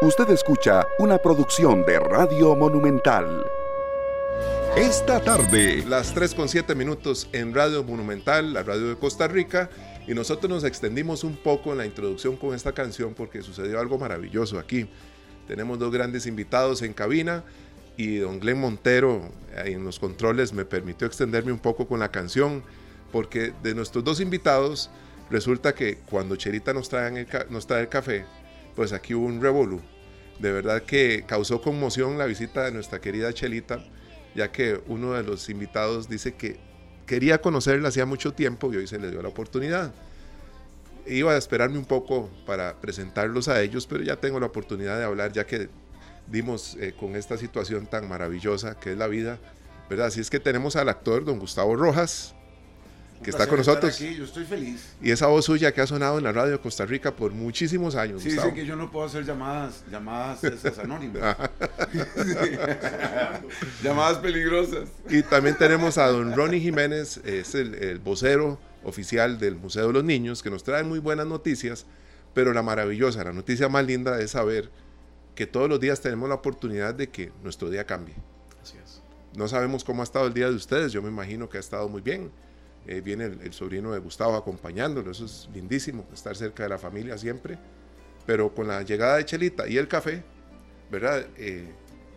Usted escucha una producción de Radio Monumental. Esta tarde. Las 3 con 7 minutos en Radio Monumental, la radio de Costa Rica. Y nosotros nos extendimos un poco en la introducción con esta canción porque sucedió algo maravilloso aquí. Tenemos dos grandes invitados en cabina y don Glenn Montero en los controles me permitió extenderme un poco con la canción porque de nuestros dos invitados resulta que cuando Cherita nos, nos trae el café, pues aquí hubo un revolú. De verdad que causó conmoción la visita de nuestra querida Chelita, ya que uno de los invitados dice que quería conocerla hacía mucho tiempo y hoy se le dio la oportunidad. Iba a esperarme un poco para presentarlos a ellos, pero ya tengo la oportunidad de hablar ya que dimos eh, con esta situación tan maravillosa que es la vida, ¿verdad? Así es que tenemos al actor don Gustavo Rojas, que está con nosotros. Aquí, yo estoy feliz. Y esa voz suya que ha sonado en la radio de Costa Rica por muchísimos años. Sí, dice que yo no puedo hacer llamadas, llamadas esas anónimas. llamadas peligrosas. Y también tenemos a don Ronnie Jiménez, es el, el, vocero oficial del Museo de los Niños, que nos trae muy buenas noticias, pero la maravillosa, la noticia más linda es saber que todos los días tenemos la oportunidad de que nuestro día cambie. Así es. No sabemos cómo ha estado el día de ustedes, yo me imagino que ha estado muy bien eh, viene el, el, sobrino de Gustavo acompañándolo, eso es lindísimo, estar cerca de la familia siempre, pero con la llegada de Chelita y el café, ¿verdad? Eh,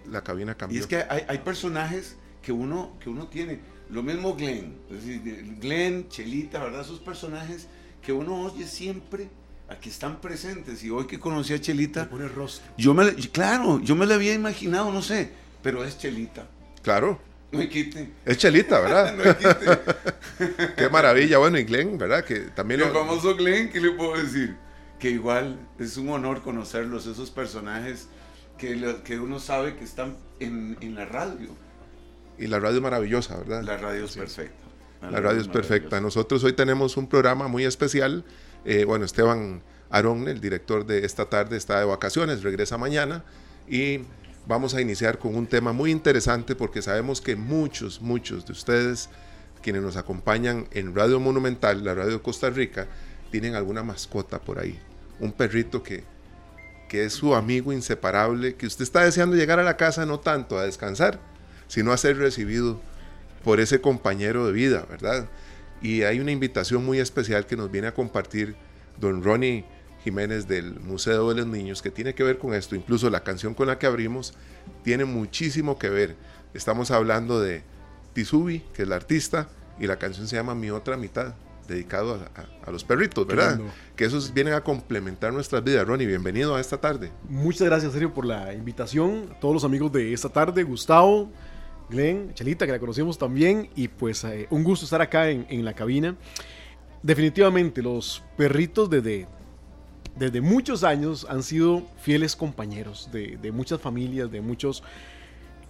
la cabina cambió. Y es que hay, hay, personajes que uno, que uno tiene, lo mismo Glenn, es decir, Glenn, Chelita, ¿verdad? Esos personajes que uno oye siempre aquí están presentes y hoy que conocí a Chelita, pone rostro. yo me, claro, yo me la había imaginado, no sé, pero es Chelita. Claro. No hay quite. Es Chelita, ¿verdad? no hay quite. Qué maravilla. Bueno, y Glenn, ¿verdad? Que también El lo... famoso Glenn, ¿qué le puedo decir? Que igual es un honor conocerlos, esos personajes que, lo, que uno sabe que están en, en, la radio. Y la radio es maravillosa, ¿verdad? La radio es perfecta. La, la radio es perfecta. Nosotros hoy tenemos un programa muy especial. Eh, bueno, Esteban Arón, el director de esta tarde, está de vacaciones, regresa mañana. Y vamos a iniciar con un tema muy interesante porque sabemos que muchos, muchos de ustedes, quienes nos acompañan en Radio Monumental, la radio Costa Rica, tienen alguna mascota por ahí. Un perrito que, que es su amigo inseparable, que usted está deseando llegar a la casa no tanto a descansar, sino a ser recibido por ese compañero de vida, ¿verdad? Y hay una invitación muy especial que nos viene a compartir don Ronnie Jiménez del Museo de los Niños, que tiene que ver con esto. Incluso la canción con la que abrimos tiene muchísimo que ver. Estamos hablando de Tizubi, que es la artista, y la canción se llama Mi Otra Mitad, dedicado a, a, a los perritos, ¿verdad? Que esos vienen a complementar nuestras vidas. Ronnie, bienvenido a esta tarde. Muchas gracias, Sergio, por la invitación. A todos los amigos de esta tarde, Gustavo, Glenn, Chelita, que la conocemos también, y pues eh, un gusto estar acá en, en la cabina. Definitivamente, los perritos desde desde muchos años han sido fieles compañeros de, muchas familias, de muchos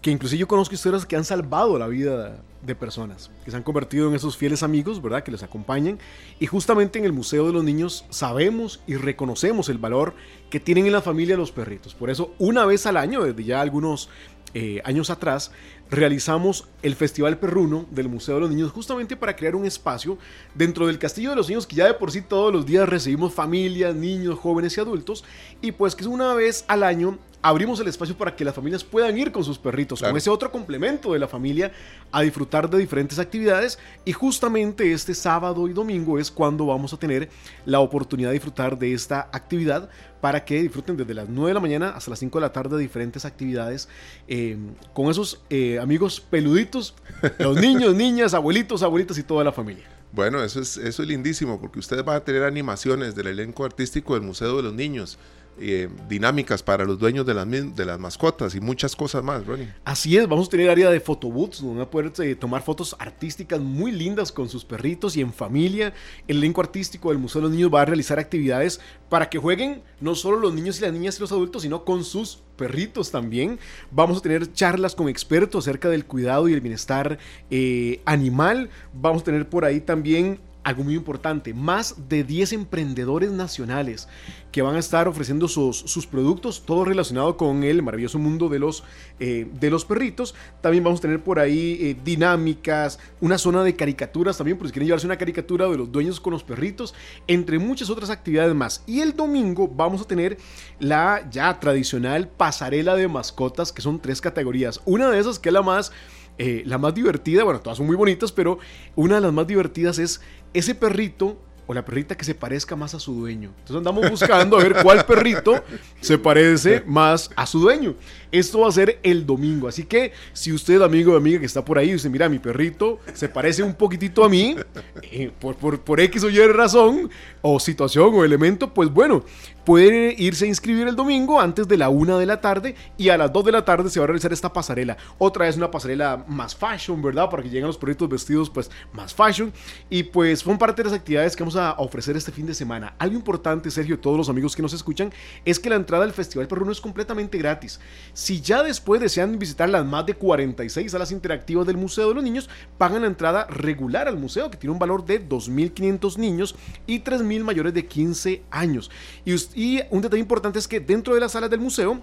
que inclusive yo conozco historias que han salvado la vida de personas, que se han convertido en esos fieles amigos, ¿verdad? Que les acompañan. Y justamente en el Museo de los Niños sabemos y reconocemos el valor que tienen en la familia los perritos. Por eso, una vez al año, desde ya algunos eh, años atrás, realizamos el Festival Perruno del Museo de los Niños justamente para crear un espacio dentro del Castillo de los Niños que ya de por sí todos los días recibimos familias, niños, jóvenes y adultos y pues que una vez al año abrimos el espacio para que las familias puedan ir con sus perritos, claro. con ese otro complemento de la familia a disfrutar de diferentes actividades y justamente este sábado y domingo es cuando vamos a tener la oportunidad de disfrutar de esta actividad para que disfruten desde las 9 de la mañana hasta las 5 de la tarde diferentes actividades eh, con esos eh, amigos peluditos, los niños, niñas, abuelitos, abuelitas y toda la familia. Bueno, eso es, eso es lindísimo porque ustedes van a tener animaciones del elenco artístico del Museo de los Niños. Eh, dinámicas para los dueños de las, de las mascotas y muchas cosas más, Ronnie. Así es, vamos a tener área de photobooths donde van a poder eh, tomar fotos artísticas muy lindas con sus perritos y en familia. El elenco artístico del Museo de los Niños va a realizar actividades para que jueguen no solo los niños y las niñas y los adultos, sino con sus perritos también. Vamos a tener charlas con expertos acerca del cuidado y el bienestar eh, animal. Vamos a tener por ahí también algo muy importante, más de 10 emprendedores nacionales que van a estar ofreciendo sus, sus productos, todo relacionado con el maravilloso mundo de los, eh, de los perritos. También vamos a tener por ahí eh, dinámicas, una zona de caricaturas también, por si quieren llevarse una caricatura de los dueños con los perritos, entre muchas otras actividades más. Y el domingo vamos a tener la ya tradicional pasarela de mascotas, que son tres categorías. Una de esas que es la más... Eh, la más divertida, bueno, todas son muy bonitas, pero una de las más divertidas es ese perrito o la perrita que se parezca más a su dueño. Entonces andamos buscando a ver cuál perrito se parece más a su dueño. Esto va a ser el domingo, así que si usted, amigo o amiga que está por ahí, dice, mira, mi perrito se parece un poquitito a mí, eh, por, por, por X o Y razón, o situación o elemento, pues bueno, pueden irse a inscribir el domingo antes de la una de la tarde y a las 2 de la tarde se va a realizar esta pasarela. Otra vez una pasarela más fashion, ¿verdad? Para que lleguen los perritos vestidos pues más fashion. Y pues son parte de las actividades que vamos a ofrecer este fin de semana. Algo importante, Sergio, todos los amigos que nos escuchan, es que la entrada al Festival Perruno es completamente gratis. Si ya después desean visitar las más de 46 salas interactivas del Museo de los Niños, pagan la entrada regular al museo, que tiene un valor de 2.500 niños y 3.000 mayores de 15 años. Y y un detalle importante es que dentro de las salas del museo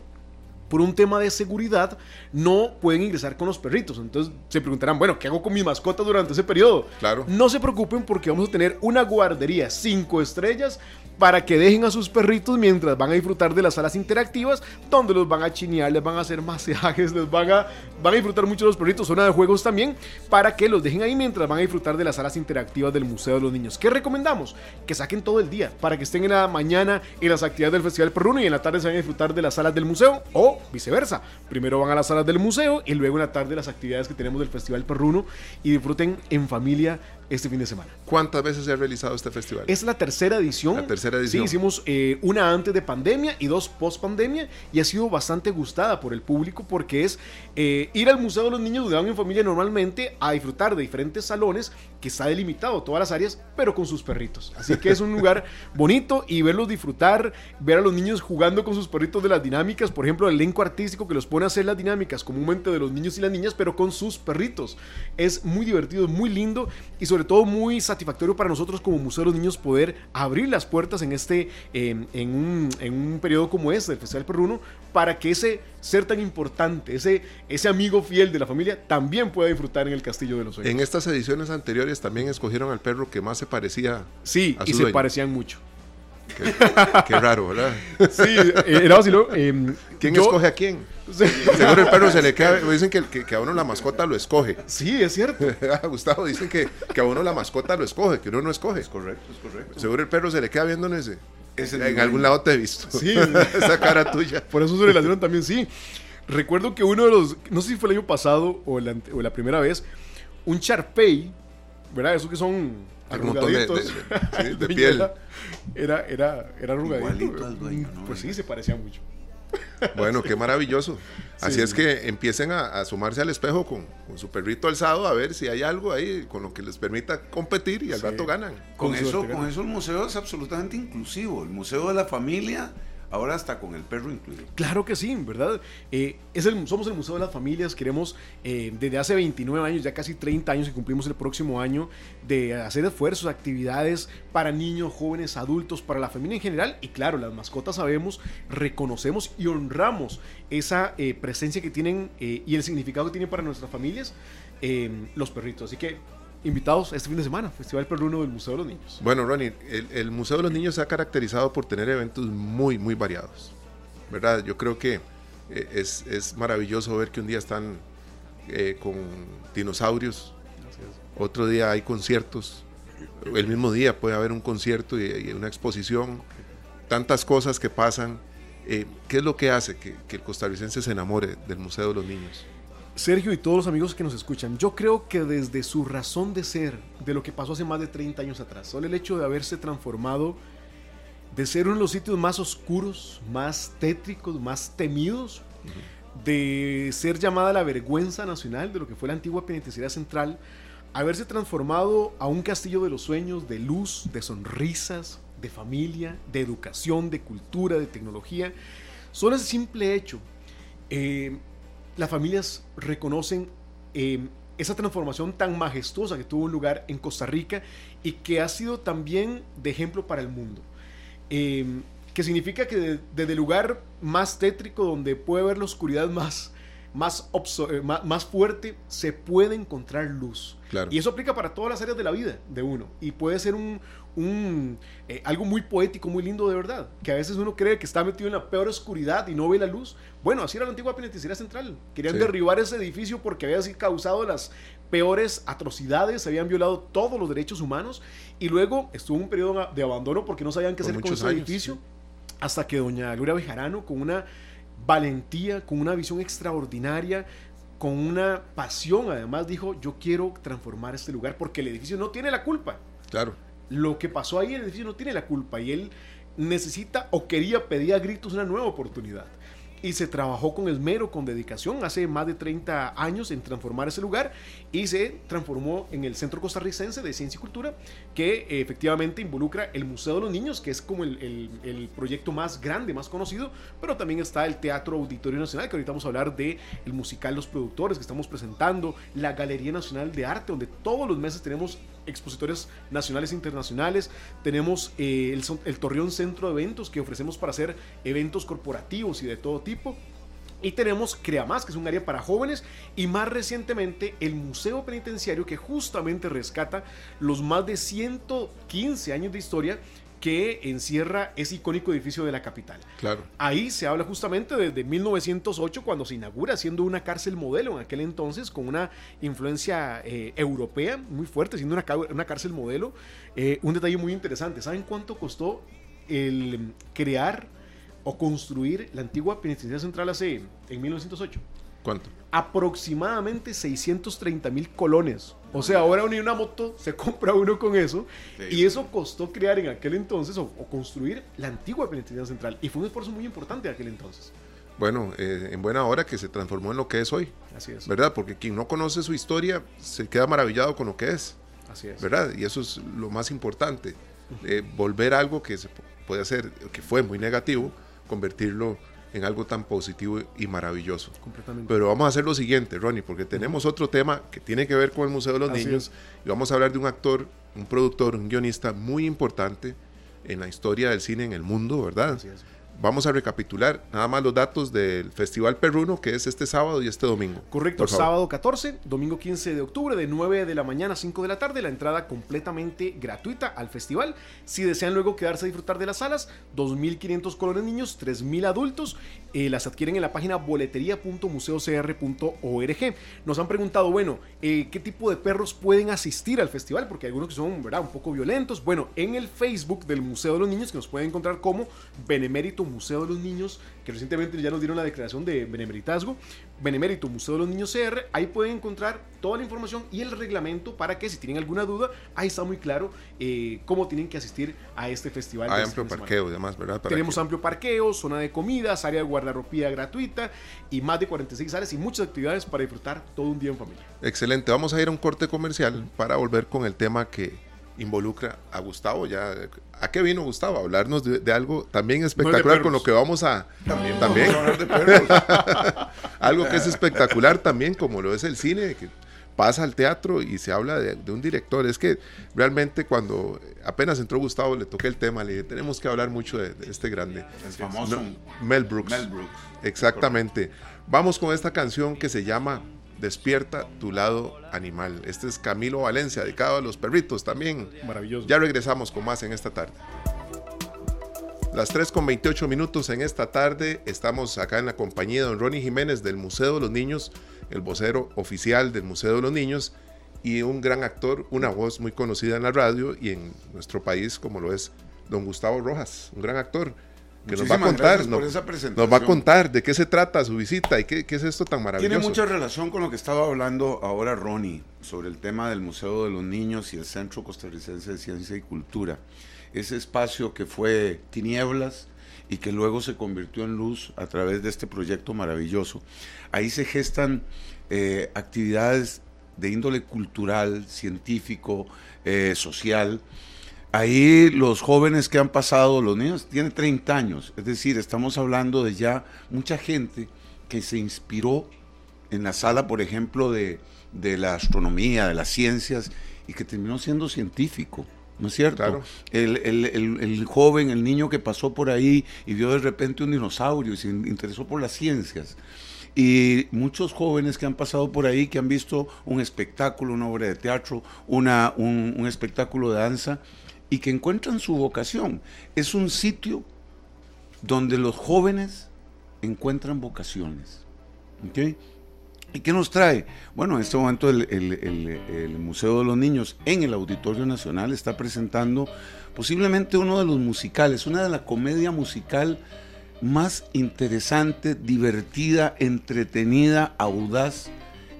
por un tema de seguridad, no pueden ingresar con los perritos. Entonces se preguntarán, bueno, ¿qué hago con mi mascota durante ese periodo? Claro. No se preocupen porque vamos a tener una guardería cinco estrellas para que dejen a sus perritos mientras van a disfrutar de las salas interactivas, donde los van a chinear, les van a hacer masajes, les van a, van a disfrutar mucho los perritos, zona de juegos también, para que los dejen ahí mientras van a disfrutar de las salas interactivas del Museo de los Niños. ¿Qué recomendamos? Que saquen todo el día, para que estén en la mañana en las actividades del Festival Perruno y en la tarde se van a disfrutar de las salas del museo, o viceversa. Primero van a las salas del museo y luego en la tarde las actividades que tenemos del Festival Perruno y disfruten en familia este fin de semana. ¿Cuántas veces se ha realizado este festival? Es la tercera edición. La tercera edición. Sí, hicimos eh, una antes de pandemia y dos post pandemia y ha sido bastante gustada por el público porque es eh, ir al Museo de los Niños donde van en familia normalmente a disfrutar de diferentes salones que está delimitado todas las áreas, pero con sus perritos. Así que es un lugar bonito y verlos disfrutar, ver a los niños jugando con sus perritos de las dinámicas, por ejemplo, el elenco artístico que los pone a hacer las dinámicas comúnmente de los niños y las niñas, pero con sus perritos. Es muy divertido, muy lindo y sobre todo muy satisfactorio para nosotros como Museo de los Niños poder abrir las puertas en este, eh, en, un, en un periodo como este del Festival Perruno para que ese ser tan importante, ese, ese amigo fiel de la familia, también pueda disfrutar en el Castillo de los Sueños. En estas ediciones anteriores también escogieron al perro que más se parecía. Sí, a y se dueño. parecían mucho. Qué, qué raro, ¿verdad? Sí, eh, era vacilo. eh, ¿Quién yo- escoge a quién? Sí. Seguro el perro se le queda. Dicen que, que, que a uno la mascota lo escoge. Sí, es cierto. Ah, Gustavo, dicen que, que a uno la mascota lo escoge, que uno no escoge. Es correcto, es correcto. Seguro el perro se le queda viendo en ese. En nivel. algún lado te he visto. Sí. Esa cara tuya. Por eso se relacionan también, sí. Recuerdo que uno de los, no sé si fue el año pasado o la, o la primera vez, un Charpey, ¿verdad? Esos que son Un montón de- de- de- de piel. Era, era, era, arrugadito. Igualito al dueño, ¿no? Pues sí, se parecía mucho. Bueno, qué maravilloso. Así Sí. es que empiecen a, a asomarse al espejo con, con su perrito alzado a ver si hay algo ahí con lo que les permita competir y al Sí. rato ganan. Con, Con eso, suerte, con eso el museo es absolutamente inclusivo. El museo de la familia, ahora hasta con el perro incluido. Claro que sí, ¿verdad? Eh, somos el Museo de las Familias, queremos eh, desde hace 29 años, ya casi 30 años que cumplimos el próximo año, de hacer esfuerzos, actividades para niños, jóvenes, adultos, para la familia en general. Y claro, las mascotas sabemos, reconocemos y honramos esa eh, presencia que tienen y el significado que tienen para nuestras familias los perritos. Así que invitados este fin de semana, Festival Perruno del Museo de los Niños. Bueno, Ronnie, el, el Museo de los Niños se ha caracterizado por tener eventos muy, muy variados. ¿Verdad? Yo creo que eh, es, es maravilloso ver que un día están eh, con dinosaurios, otro día hay conciertos, el mismo día puede haber un concierto y, y una exposición, tantas cosas que pasan. Eh, ¿Qué es lo que hace que, que el costarricense se enamore del Museo de los Niños? Sergio y todos los amigos que nos escuchan, yo creo que desde su razón de ser, de lo que pasó hace más de 30 años atrás, solo el hecho de haberse transformado de ser uno de los sitios más oscuros, más tétricos, más temidos, de ser llamada la vergüenza nacional de lo que fue la antigua penitenciaría central, haberse transformado a un castillo de los sueños, de luz, de sonrisas, de familia, de educación, de cultura, de tecnología. Solo ese simple hecho, eh, las familias reconocen eh, esa transformación tan majestuosa que tuvo lugar en Costa Rica y que ha sido también de ejemplo para el mundo. Em, que significa que desde el lugar más tétrico, donde puede ver la oscuridad más, más, eh, más, fuerte, se puede encontrar luz. Y eso aplica para todas las áreas de la vida de uno. Y puede ser un, un eh, algo muy poético, muy lindo de verdad. Que a veces uno cree que está metido en la peor oscuridad y no ve la luz. Bueno, así era la antigua penitenciaria central. Querían derribar ese edificio porque había causado las peores atrocidades, se habían violado todos los derechos humanos. Y luego estuvo un periodo de abandono porque no sabían qué hacer con ese edificio. Hasta que doña Gloria Bejarano, con una valentía, con una visión extraordinaria, con una pasión, además dijo, yo quiero transformar este lugar porque el edificio no tiene la culpa. Claro. Lo que pasó ahí, el edificio no tiene la culpa y él necesita o quería, pedir a gritos una nueva oportunidad. Y se trabajó con esmero, con dedicación, hace más de 30 años en transformar ese lugar y se transformó en el Centro Costarricense de Ciencia y Cultura, que eh, efectivamente involucra el Museo de los Niños, que es como el, el, proyecto más grande, más conocido, pero también está el Teatro Auditorio Nacional, que ahorita vamos a hablar de el musical Los Productores que estamos presentando, la Galería Nacional de Arte, donde todos los meses tenemos expositores nacionales e internacionales. Tenemos eh, el, el, Torreón Centro de Eventos que ofrecemos para hacer eventos corporativos y de todo tipo. Y tenemos Crea Más, que es un área para jóvenes, y más recientemente el Museo Penitenciario, que justamente rescata los más de 115 años de historia que encierra ese icónico edificio de la capital. Claro. Ahí se habla justamente desde 1908 cuando se inaugura siendo una cárcel modelo en aquel entonces con una influencia eh, europea muy fuerte, siendo una, una cárcel modelo. Eh, un detalle muy interesante, ¿saben cuánto costó el crear o construir la antigua penitenciaria central hace en 1908? ¿Cuánto? Aproximadamente 630 mil colones. O sea, ahora ni una moto se compra uno con eso. Y eso costó crear en aquel entonces o, construir la antigua penitenciaria central. Y fue un esfuerzo muy importante en aquel entonces. Bueno, eh, en buena hora que se transformó en lo que es hoy. Así es. ¿Verdad? Porque quien no conoce su historia se queda maravillado con lo que es. Así es. ¿Verdad? Y eso es lo más importante. Eh, volver algo que se puede hacer, que fue muy negativo, convertirlo en algo tan positivo y maravilloso. Pero vamos a hacer lo siguiente, Ronnie, porque tenemos otro tema que tiene que ver con el Museo de los Niños y vamos a hablar de un actor, un productor, un guionista muy importante en la historia del cine en el mundo, ¿verdad? Así es vamos a recapitular nada más los datos del Festival Perruno, que es este sábado y este domingo. Correcto, sábado 14, domingo 15 de octubre, de 9 de la mañana a 5 de la tarde, la entrada completamente gratuita al festival. Si desean luego quedarse a disfrutar de las salas, 2.500 colones niños, 3.000 adultos, eh, las adquieren en la página boletería.museocr.org. Nos han preguntado, bueno, eh, ¿qué tipo de perros pueden asistir al festival? Porque hay algunos que son, ¿verdad?, un poco violentos. Bueno, en el Facebook del Museo de los Niños, que nos pueden encontrar como Benemérito Museo de los Niños, que recientemente ya nos dieron la declaración de benemeritazgo, Benemérito Museo de los Niños CR, ahí pueden encontrar toda la información y el reglamento para que si tienen alguna duda, ahí está muy claro eh, cómo tienen que asistir a este festival. Hay este amplio parqueo, además, ¿verdad? Tenemos amplio parqueo, zona de comidas, área de guardarropía gratuita y más de 46 áreas y muchas actividades para disfrutar todo un día en familia. Excelente, vamos a ir a un corte comercial para volver con el tema que involucra a Gustavo. Ya, ¿A qué vino Gustavo? A hablarnos de, algo también espectacular con lo que vamos a... También. también algo que es espectacular también, como lo es el cine, que pasa al teatro y se habla de, un director. Es que realmente cuando apenas entró Gustavo le toqué el tema, le dije, tenemos que hablar mucho de, este grande. El famoso Mel Brooks. Mel Brooks. Exactamente. Vamos con esta canción que se llama Despierta tu lado animal. Este es Camilo Valencia, dedicado a los perritos también. Maravilloso. Ya regresamos con más en esta tarde. Las 3 con 28 minutos en esta tarde. Estamos acá en la compañía de don Ronnie Jiménez del Museo de los Niños, el vocero oficial del Museo de los Niños y un gran actor, una voz muy conocida en la radio y en nuestro país como lo es don Gustavo Rojas, un gran actor que nos va a contar, nos va a contar de qué se trata su visita y qué, qué, es esto tan maravilloso. Tiene mucha relación con lo que estaba hablando ahora Ronnie sobre el tema del Museo de los Niños y el Centro Costarricense de Ciencia y Cultura. Ese espacio que fue tinieblas y que luego se convirtió en luz a través de este proyecto maravilloso. Ahí se gestan eh, actividades de índole cultural, científico, eh, social, Ahí los jóvenes que han pasado, los niños tienen 30 años, es decir, estamos hablando de ya mucha gente que se inspiró en la sala, por ejemplo, de, de la astronomía, de las ciencias, y que terminó siendo científico. ¿No es cierto? Claro. El, el- el- el joven, el niño que pasó por ahí y vio de repente un dinosaurio y se interesó por las ciencias. Y muchos jóvenes que han pasado por ahí, que han visto un espectáculo, una obra de teatro, una, un, un espectáculo de danza, y que encuentran su vocación. Es un sitio donde los jóvenes encuentran vocaciones. ¿Y qué nos trae? Bueno, en este momento el, el- el- el Museo de los Niños en el Auditorio Nacional está presentando posiblemente uno de los musicales, una de la comedia musical más interesante, divertida, entretenida, audaz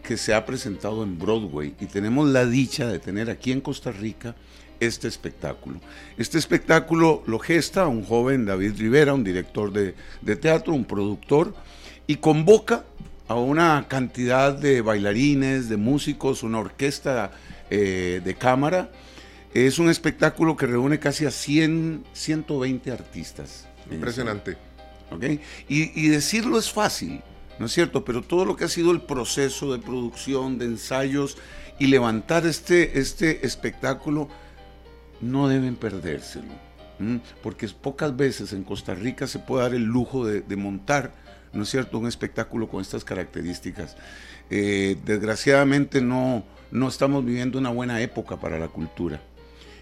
que se ha presentado en Broadway. Y tenemos la dicha de tener aquí en Costa Rica este espectáculo. Este espectáculo lo gesta un joven David Rivera, un director de, de teatro, un productor, y convoca a una cantidad de bailarines, de músicos, una orquesta eh, de cámara. Es un espectáculo que reúne casi a 100, 120 artistas. Impresionante. ¿ok? Y, y decirlo es fácil, ¿no es cierto? Pero todo lo que ha sido el proceso de producción, de ensayos y levantar este, este espectáculo, no deben perdérselo. Porque pocas veces en Costa Rica se puede dar el lujo de, montar, ¿no es cierto?, un espectáculo con estas características. Eh, desgraciadamente no, no estamos viviendo una buena época para la cultura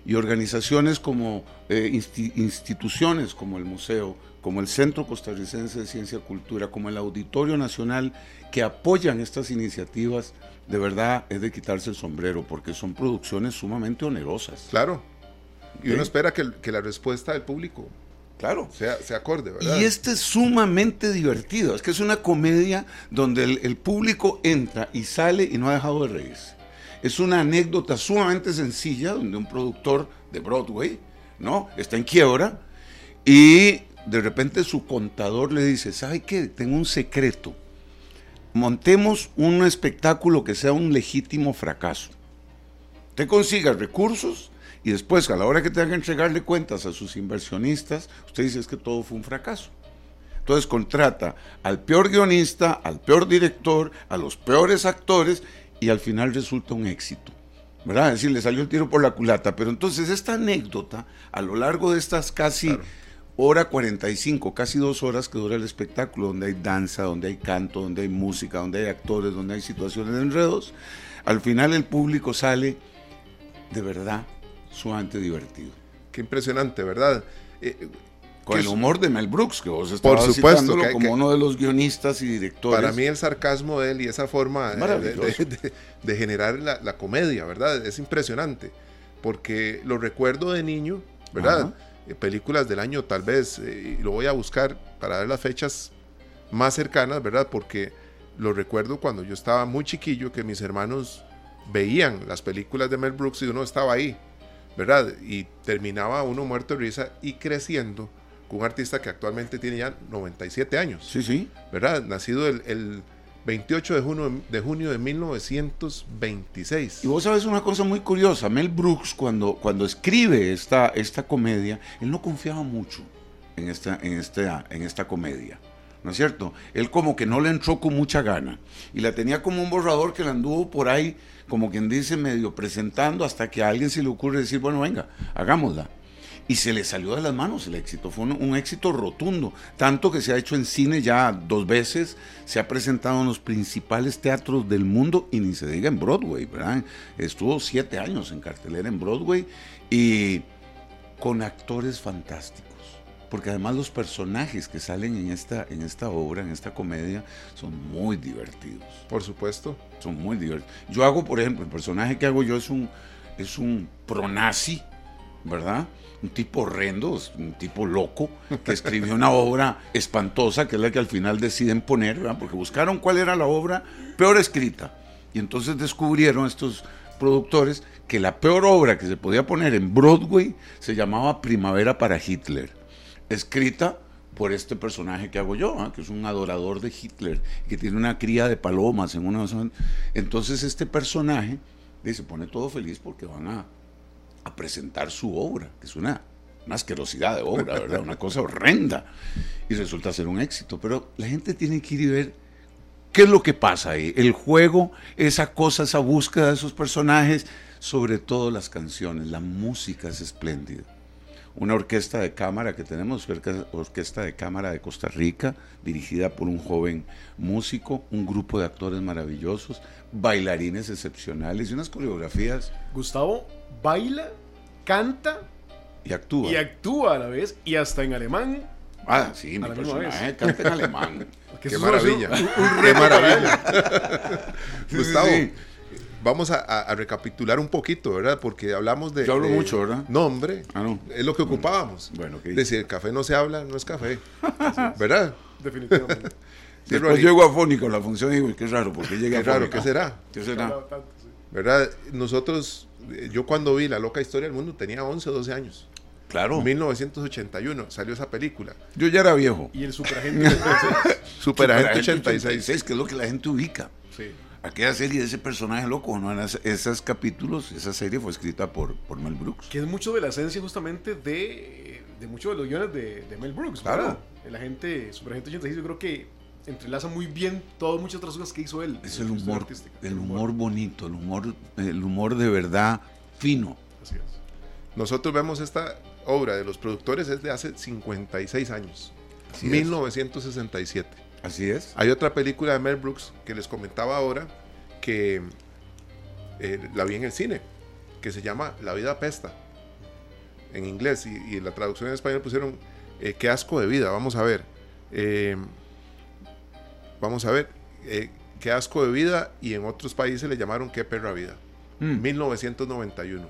y organizaciones como eh, insti- instituciones como el museo, como el Centro Costarricense de Ciencia y Cultura, como el Auditorio Nacional, que apoyan estas iniciativas, de verdad es de quitarse el sombrero, porque son producciones sumamente onerosas. Claro. Y uno espera que, que la respuesta del público Claro. sea, sea acorde, ¿verdad? Y este es sumamente divertido. Es que es una comedia donde el, el público entra y sale y no ha dejado de reírse. Es una anécdota sumamente sencilla donde un productor de Broadway, ¿no? Está en quiebra y de repente su contador le dice, ¿sabe qué? Tengo un secreto. Montemos un espectáculo que sea un legítimo fracaso. Usted consiga recursos y después, a la hora que tenga que entregarle cuentas a sus inversionistas, usted dice es que todo fue un fracaso. Entonces contrata al peor guionista, al peor director, a los peores actores y al final resulta un éxito. ¿Verdad? Es decir, le salió el tiro por la culata. Pero entonces esta anécdota, a lo largo de estas casi hora 45, casi dos horas que dura el espectáculo, donde hay danza, donde hay canto, donde hay música, donde hay actores, donde hay situaciones de enredos, al final el público sale de verdad sumamente divertido. Qué impresionante, ¿verdad? Eh, Con el humor de Mel Brooks, que vos estabas supuesto, citándolo que- como que- uno de los guionistas y directores. Para mí el sarcasmo de él y esa forma de, Maravilloso. de- de- de generar la, la comedia, ¿verdad? Es impresionante, porque lo recuerdo de niño, ¿verdad? Eh, películas del año tal vez, eh, y lo voy a buscar para ver las fechas más cercanas, ¿verdad? Porque lo recuerdo cuando yo estaba muy chiquillo, que mis hermanos veían las películas de Mel Brooks y uno estaba ahí, ¿verdad? Y terminaba uno muerto de risa y creciendo con un artista que actualmente tiene ya 97 años. Sí, sí. ¿verdad? Nacido el, el 28 de junio de, junio de 1926. Y vos sabes una cosa muy curiosa, Mel Brooks cuando, cuando escribe esta, esta comedia, él no confiaba mucho en esta, en, esta, en esta comedia. ¿No es cierto? Él como que no le entró con mucha gana. Y la tenía como un borrador que la anduvo por ahí, como quien dice, medio presentando, hasta que a alguien se le ocurre decir, bueno, venga, hagámosla. Y se le salió de las manos el éxito, fue un, éxito rotundo, tanto que se ha hecho en cine ya dos veces, se ha presentado en los principales teatros del mundo y ni se diga en Broadway, ¿verdad? Estuvo siete años en cartelera en Broadway y con actores fantásticos, porque además los personajes que salen en esta, en esta obra, en esta comedia, son muy divertidos Por supuesto. son muy divertidos. Yo hago, por ejemplo, el personaje que hago yo es un, es un pronazi, ¿verdad? Un tipo horrendo, un tipo loco, que escribió una obra espantosa, que es la que al final deciden poner, ¿verdad? Porque buscaron cuál era la obra peor escrita. Y entonces descubrieron estos productores que la peor obra que se podía poner en Broadway se llamaba Primavera para Hitler, escrita por este personaje que hago yo, ¿ah? que es un adorador de Hitler, que tiene una cría de palomas en una. Entonces este personaje se pone todo feliz porque van a, presentar su obra, que es una, una asquerosidad de obra, ¿verdad? Una cosa horrenda. Y resulta ser un éxito. Pero la gente tiene que ir y ver ¿Qué es lo que pasa ahí? El juego, esa cosa, esa búsqueda de esos personajes, sobre todo las canciones, la música es espléndida. Una orquesta de cámara que tenemos, orque- Orquesta de Cámara de Costa Rica, dirigida por un joven músico, un grupo de actores maravillosos, bailarines excepcionales y unas coreografías Gustavo baila, canta y actúa. y actúa a la vez y hasta en alemán. ah, sí, mi a la misma personaje canta en alemán. que Qué maravilla. un- un Qué maravilla. Gustavo, sí, sí. Vamos a, a- a recapitular un poquito, ¿verdad? Porque hablamos de. Yo hablo de- mucho, ¿verdad? No, hombre. Ah, no. Es lo que ocupábamos. Bueno, ok. Decir, el café no se habla, no es café. ¿Verdad? Definitivamente. Sí, Después llego afónico la función y digo, qué raro, ¿por qué llegué Qué raro, afónico? ¿qué será? ¿Qué será? Tanto, sí. ¿Verdad? Nosotros, eh, yo cuando vi La Loca Historia del Mundo tenía 11 o 12 años. Claro. 1981 salió esa película. Yo ya era viejo. Y el superagente 86. Superagente Superagente 86. que es lo que la gente ubica. Sí. Aquella serie de ese personaje loco, ¿no? Esos capítulos, esa serie fue escrita por, por Mel Brooks. Que es mucho de la esencia justamente de, de muchos de los guiones de, de Mel Brooks, Claro. ¿verdad? El agente, Superagente 86, yo creo que entrelaza muy bien todas muchas otras cosas que hizo él. Es el humor, el humor bonito, el humor, el humor de verdad fino. Así es. Nosotros vemos esta obra de los productores es de hace 56 años. Así es. 1967. Así es. Hay otra película de Mel Brooks que les comentaba ahora que eh, la vi en el cine, que se llama La vida apesta en inglés y, y en la traducción en español pusieron eh, Qué asco de vida. Vamos a ver. Eh, vamos a ver. Qué asco de vida y en otros países le llamaron Qué perra vida. Mm. 1991.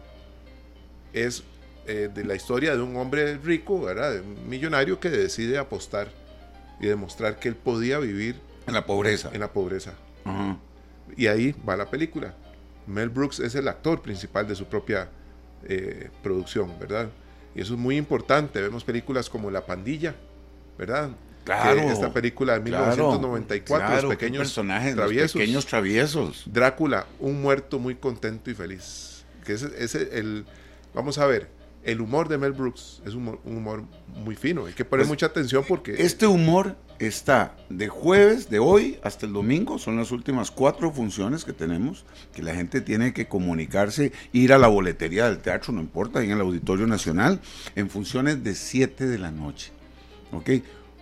Es eh, de la historia de un hombre rico, ¿verdad? De un millonario que decide apostar y demostrar que él podía vivir En la pobreza. en la pobreza. Y ahí va la película. Mel Brooks es el actor principal de su propia eh, producción, ¿verdad? Y eso es muy importante. Vemos películas como La Pandilla, ¿verdad? Claro. Que esta película de Claro, 1994, claro, los pequeños personajes, los traviesos. pequeños traviesos. Drácula, un muerto muy contento y feliz. Que ese es el. Vamos a ver, el humor de Mel Brooks es un humor, un humor muy fino. Hay que poner Pues, mucha atención porque. Este humor está de jueves, de hoy hasta el domingo, son las últimas cuatro funciones que tenemos, que la gente tiene que comunicarse, ir a la boletería del teatro, no importa, ahí en el Auditorio Nacional, en funciones de 7 de la noche. ¿Ok?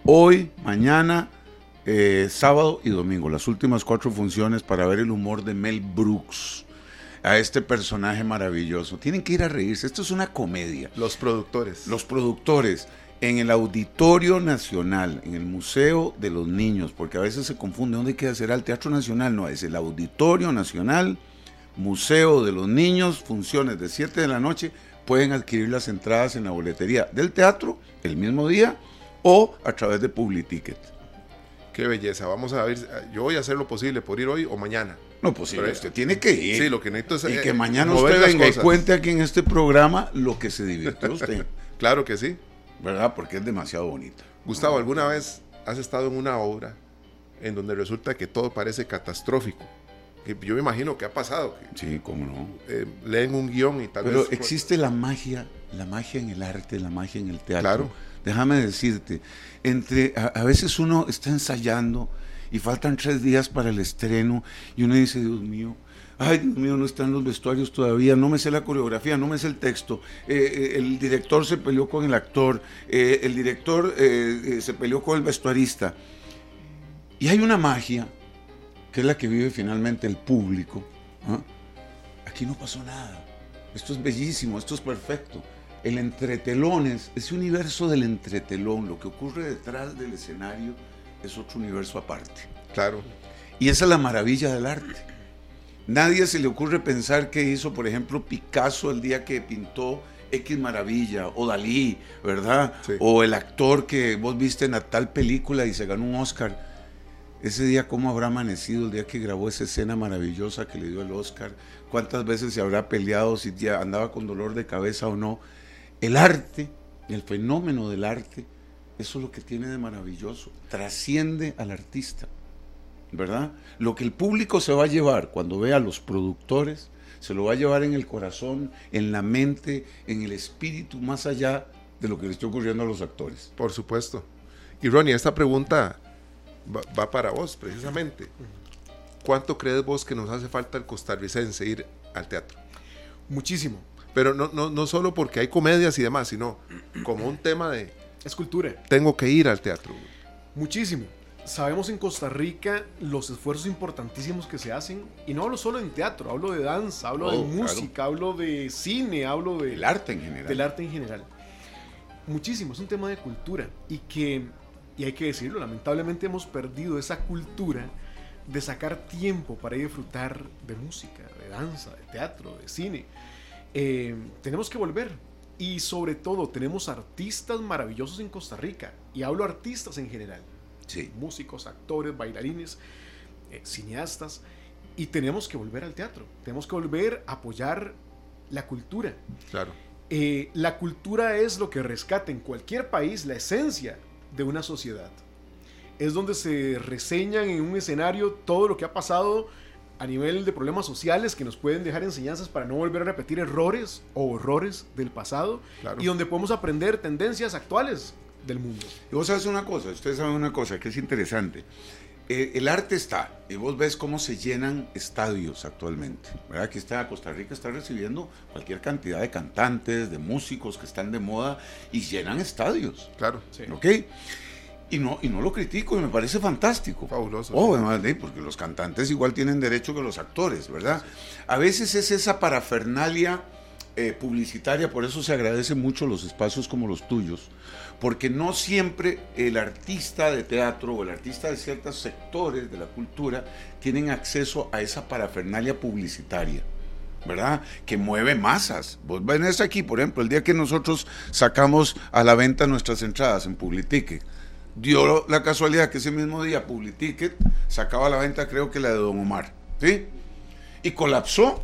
Hoy, mañana, eh, sábado y domingo, las últimas cuatro funciones para ver el humor de Mel Brooks, a este personaje maravilloso. Tienen que ir a reírse, esto es una comedia los productores. los productores en el Auditorio Nacional, en el Museo de los Niños, porque a veces se confunde dónde queda será el Teatro Nacional, no, es el Auditorio Nacional, Museo de los Niños, funciones de 7 de la noche, pueden adquirir las entradas en la boletería del teatro el mismo día o a través de Publiticket. Qué belleza. Vamos a ver. Yo voy a hacer lo posible por ir hoy o mañana. No, posible, Pero- usted tiene que ir. Sí, lo que necesito es. y eh, que mañana mover usted venga y cuente aquí en este programa lo que se divirtió usted, Claro que sí. ¿verdad? Porque es demasiado bonita. Gustavo, ¿alguna vez has estado en una obra en donde resulta que todo parece catastrófico? Yo me imagino que ha pasado. que, Sí, cómo no. eh, leen un guion y tal Pero vez. existe la magia, la magia en el arte, la magia en el teatro. Claro. Déjame decirte, entre a, a veces uno está ensayando y faltan tres días para el estreno y uno dice, Dios mío, ay Dios mío, no están los vestuarios todavía, no me sé la coreografía, no me sé el texto, eh, eh, el director se peleó con el actor, eh, el director eh, eh, se peleó con el vestuarista. Y hay una magia, que es la que vive finalmente el público. ¿ah? Aquí no pasó nada. Esto es bellísimo, esto es perfecto. El entretelones, ese universo del entretelón, lo que ocurre detrás del escenario es otro universo aparte. Claro. Y esa es la maravilla del arte. Nadie se le ocurre pensar que hizo, por ejemplo, Picasso el día que pintó X Maravilla, o Dalí, ¿verdad? Sí. O el actor que vos viste en la tal película y se ganó un Oscar. Ese día, ¿cómo habrá amanecido el día que grabó esa escena maravillosa que le dio el Oscar? ¿Cuántas veces se habrá peleado si andaba con dolor de cabeza o no? El arte, el fenómeno del arte, eso es lo que tiene de maravilloso. Trasciende al artista, ¿verdad? Lo que el público se va a llevar cuando vea a los productores, se lo va a llevar en el corazón, en la mente, en el espíritu, más allá de lo que le está ocurriendo a los actores. Por supuesto. Y Ronnie, esta pregunta va, va para vos, precisamente. ¿Cuánto crees vos que nos hace falta el costarricense ir al teatro? Muchísimo. Pero no, no, no solo porque hay comedias y demás, sino como un tema de Es cultura. tengo que ir al teatro. Muchísimo. Sabemos en Costa Rica los esfuerzos importantísimos que se hacen. Y no hablo solo en teatro, hablo de danza, hablo de Oh, claro. música, hablo de cine, hablo de, El arte en general. del arte en general. Muchísimo, es un tema de cultura. Y que, y hay que decirlo, lamentablemente hemos perdido esa cultura de sacar tiempo para ir a disfrutar de música, de danza, de teatro, de cine. Eh, tenemos que volver. Y sobre todo, tenemos artistas maravillosos en Costa Rica. Y hablo artistas en general Sí. músicos, actores, bailarines, eh, cineastas, y tenemos que volver al teatro, tenemos que volver a apoyar la cultura. Claro. Eh, la cultura es lo que rescata en cualquier país la esencia de una sociedad. Es donde se reseñan en un escenario todo lo que ha pasado a nivel de problemas sociales que nos pueden dejar enseñanzas para no volver a repetir errores o horrores del pasado Claro. y donde podemos aprender tendencias actuales del mundo. Y vos sabes una cosa, ustedes saben una cosa que es interesante. Eh, el arte está, y vos ves cómo se llenan estadios actualmente. ¿verdad? Aquí está, Costa Rica está recibiendo cualquier cantidad de cantantes, de músicos que están de moda y llenan estadios. Claro. Sí. ¿Ok? Y no, y no lo critico, y me parece fantástico. Fabuloso, Oh, sí. porque los cantantes igual tienen derecho que los actores, ¿verdad? A veces es esa parafernalia eh, publicitaria, por eso se agradecen mucho los espacios como los tuyos, porque no siempre el artista de teatro o el artista de ciertos sectores de la cultura tienen acceso a esa parafernalia publicitaria. ¿verdad? Que mueve masas. Vos venés aquí, por ejemplo, el día que nosotros sacamos a la venta nuestras entradas en Publiticket, dio la casualidad que ese mismo día Publiticket sacaba a la venta, creo que la de Don Omar, ¿sí? Y colapsó.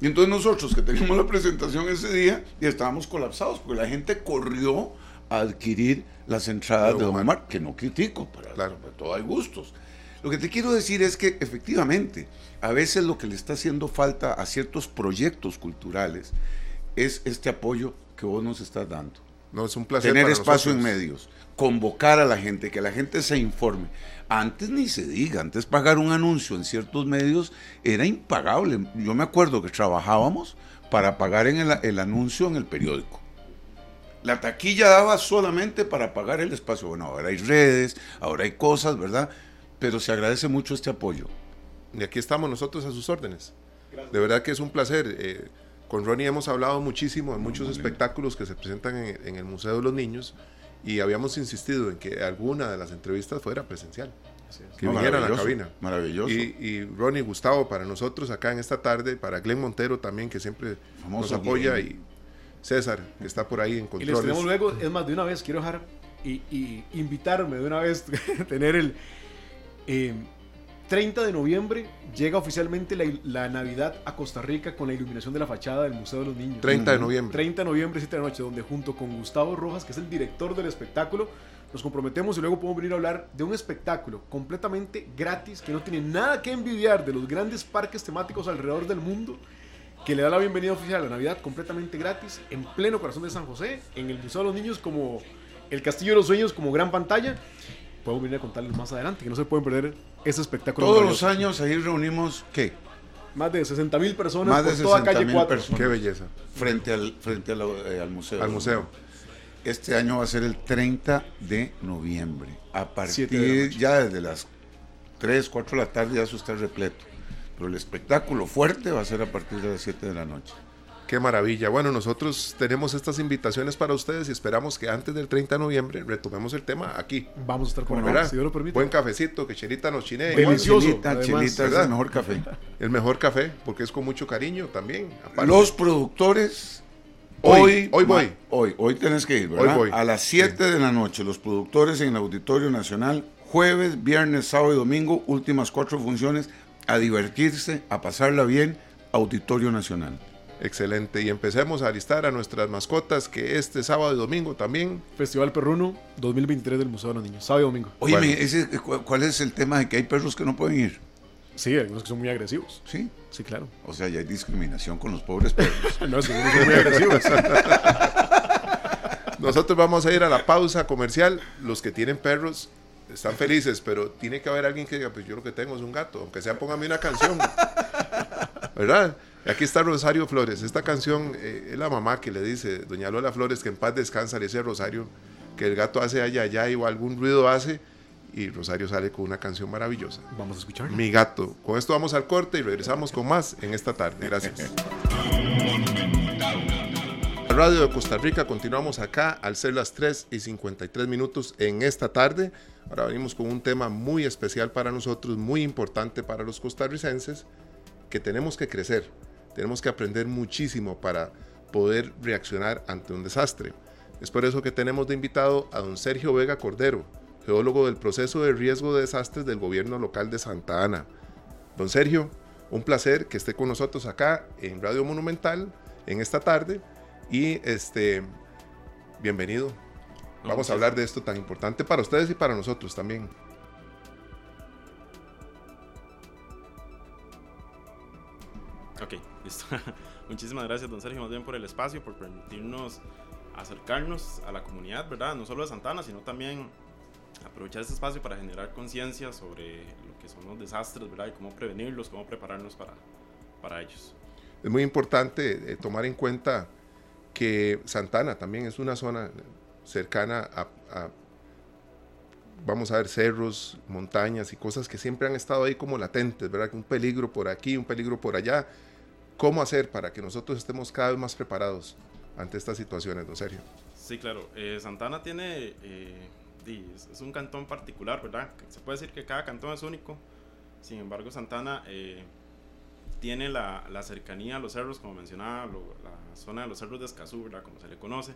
Y entonces nosotros que teníamos la presentación ese día, ya estábamos colapsados, porque la gente corrió a adquirir las entradas De de Don Omar. Que no critico, para, Claro. para todo hay gustos. Lo que te quiero decir es que efectivamente, a veces lo que le está haciendo falta a ciertos proyectos culturales es este apoyo que vos nos estás dando. No, es un placer. Tener para espacio en nosotros. medios, convocar a la gente, que la gente se informe. Antes ni se diga, antes pagar un anuncio en ciertos medios era impagable. Yo me acuerdo que trabajábamos para pagar en el, el anuncio en el periódico. La taquilla daba solamente para pagar el espacio. Bueno, ahora hay redes, ahora hay cosas, ¿verdad? Pero se agradece mucho este apoyo. Y aquí estamos nosotros a sus órdenes. De verdad que es un placer. eh, con Ronnie hemos hablado muchísimo de muchos espectáculos que se presentan en, en el Museo de los Niños y habíamos insistido en que alguna de las entrevistas fuera presencial, que No, vinieran a la cabina. Maravilloso. Y, y Ronnie Gustavo para nosotros acá en esta tarde, para Glenn Montero también que siempre Famoso nos apoya Glenn. y César que está por ahí en Y les tenemos controles. luego, es más, de una vez quiero dejar y, y invitarme de una vez, tener el eh, 30 de noviembre llega oficialmente la, la Navidad a Costa Rica con la iluminación de la fachada del Museo de los Niños. 30 de noviembre. 30 de noviembre, 7 de la noche, donde junto con Gustavo Rojas, que es el director del espectáculo, nos comprometemos y luego podemos venir a hablar de un espectáculo completamente gratis que no tiene nada que envidiar de los grandes parques temáticos alrededor del mundo que le da la bienvenida oficial a la Navidad completamente gratis en pleno corazón de San José, en el Museo de los Niños como el Castillo de los Sueños como gran pantalla. Podemos venir a contarles más adelante que no se pueden perder ese espectáculo. Todos los años ahí reunimos, ¿qué? Más de 60 mil personas Más por de toda calle 60,000 4. personas. Qué belleza. Frente al, frente al, eh, al museo. Al museo. Este año va a ser el 30 de noviembre. A de partir noche. ya desde las 3, 4 de la tarde ya eso está repleto. Pero el espectáculo fuerte va a ser a partir de las 7 de la noche. Qué maravilla. Bueno, nosotros tenemos estas invitaciones para ustedes y esperamos que antes del 30 de noviembre retomemos el tema aquí. Vamos a estar ¿verdad? acá, si Dios lo permite. Buen cafecito, que Chelita nos chinee. Delicioso, Chelita, además, Chelita es ¿verdad? el mejor café. El mejor café, porque es con mucho cariño también. aparte. Los productores. Hoy, Hoy, hoy voy. Hoy, hoy tenés que ir, ¿verdad? voy. A las 7 de la noche, los productores en el Auditorio Nacional, jueves, viernes, sábado y domingo, últimas cuatro funciones, a divertirse, a pasarla bien, Auditorio Nacional. Excelente. Y empecemos a alistar a nuestras mascotas que este sábado y domingo también. Festival Perruno 2023 del Museo de los Niños, sábado y domingo. Oye, Bueno. ese, cu- ¿cuál es el tema de que hay perros que no pueden ir? Sí, hay algunos que son muy agresivos. Sí. Sí, claro. O sea, ya hay discriminación con los pobres perros. No, es que algunos son muy agresivos. Nosotros vamos a ir a la pausa comercial. Los que tienen perros, están felices, pero tiene que haber alguien que diga, pues yo lo que tengo es un gato, aunque sea póngame una canción. ¿Verdad? Aquí está Rosario Flores. Esta canción eh, es la mamá que le dice, doña Lola Flores, que en paz descansa, le dice a Rosario que el gato hace allá, allá o algún ruido hace y Rosario sale con una canción maravillosa. Vamos a escuchar. Mi gato. Con esto vamos al corte y regresamos con más en esta tarde. Gracias. Radio de Costa Rica, continuamos acá al ser las 3 y 53 minutos en esta tarde. Ahora venimos con un tema muy especial para nosotros, muy importante para los costarricenses, que tenemos que crecer, tenemos que aprender muchísimo para poder reaccionar ante un desastre. Es por eso que tenemos de invitado a don Sergio Vega Cordero, geólogo del proceso de riesgo de desastres del gobierno local de Santa Ana. Don Sergio, un placer que esté con nosotros acá en Radio Monumental en esta tarde y este bienvenido. Vamos a hablar de esto tan importante para ustedes y para nosotros también. Ok, listo. Muchísimas gracias, don Sergio, más bien por el espacio, por permitirnos acercarnos a la comunidad, ¿verdad? No solo de Santana, sino también aprovechar este espacio para generar conciencia sobre lo que son los desastres, ¿verdad? Y cómo prevenirlos, cómo prepararnos para, para ellos. Es muy importante eh, tomar en cuenta que Santana también es una zona cercana a, a, vamos a ver, cerros, montañas y cosas que siempre han estado ahí como latentes, ¿verdad? Un peligro por aquí, un peligro por allá. ¿Cómo hacer para que nosotros estemos cada vez más preparados ante estas situaciones, don Sergio? Sí, claro. Eh, Santana tiene eh, es, un cantón particular, ¿verdad? Se puede decir que cada cantón es único. Sin embargo, Santana eh, tiene la, la, cercanía a los cerros, como mencionaba, la zona de los cerros de Escazú, ¿verdad? Como se le conoce,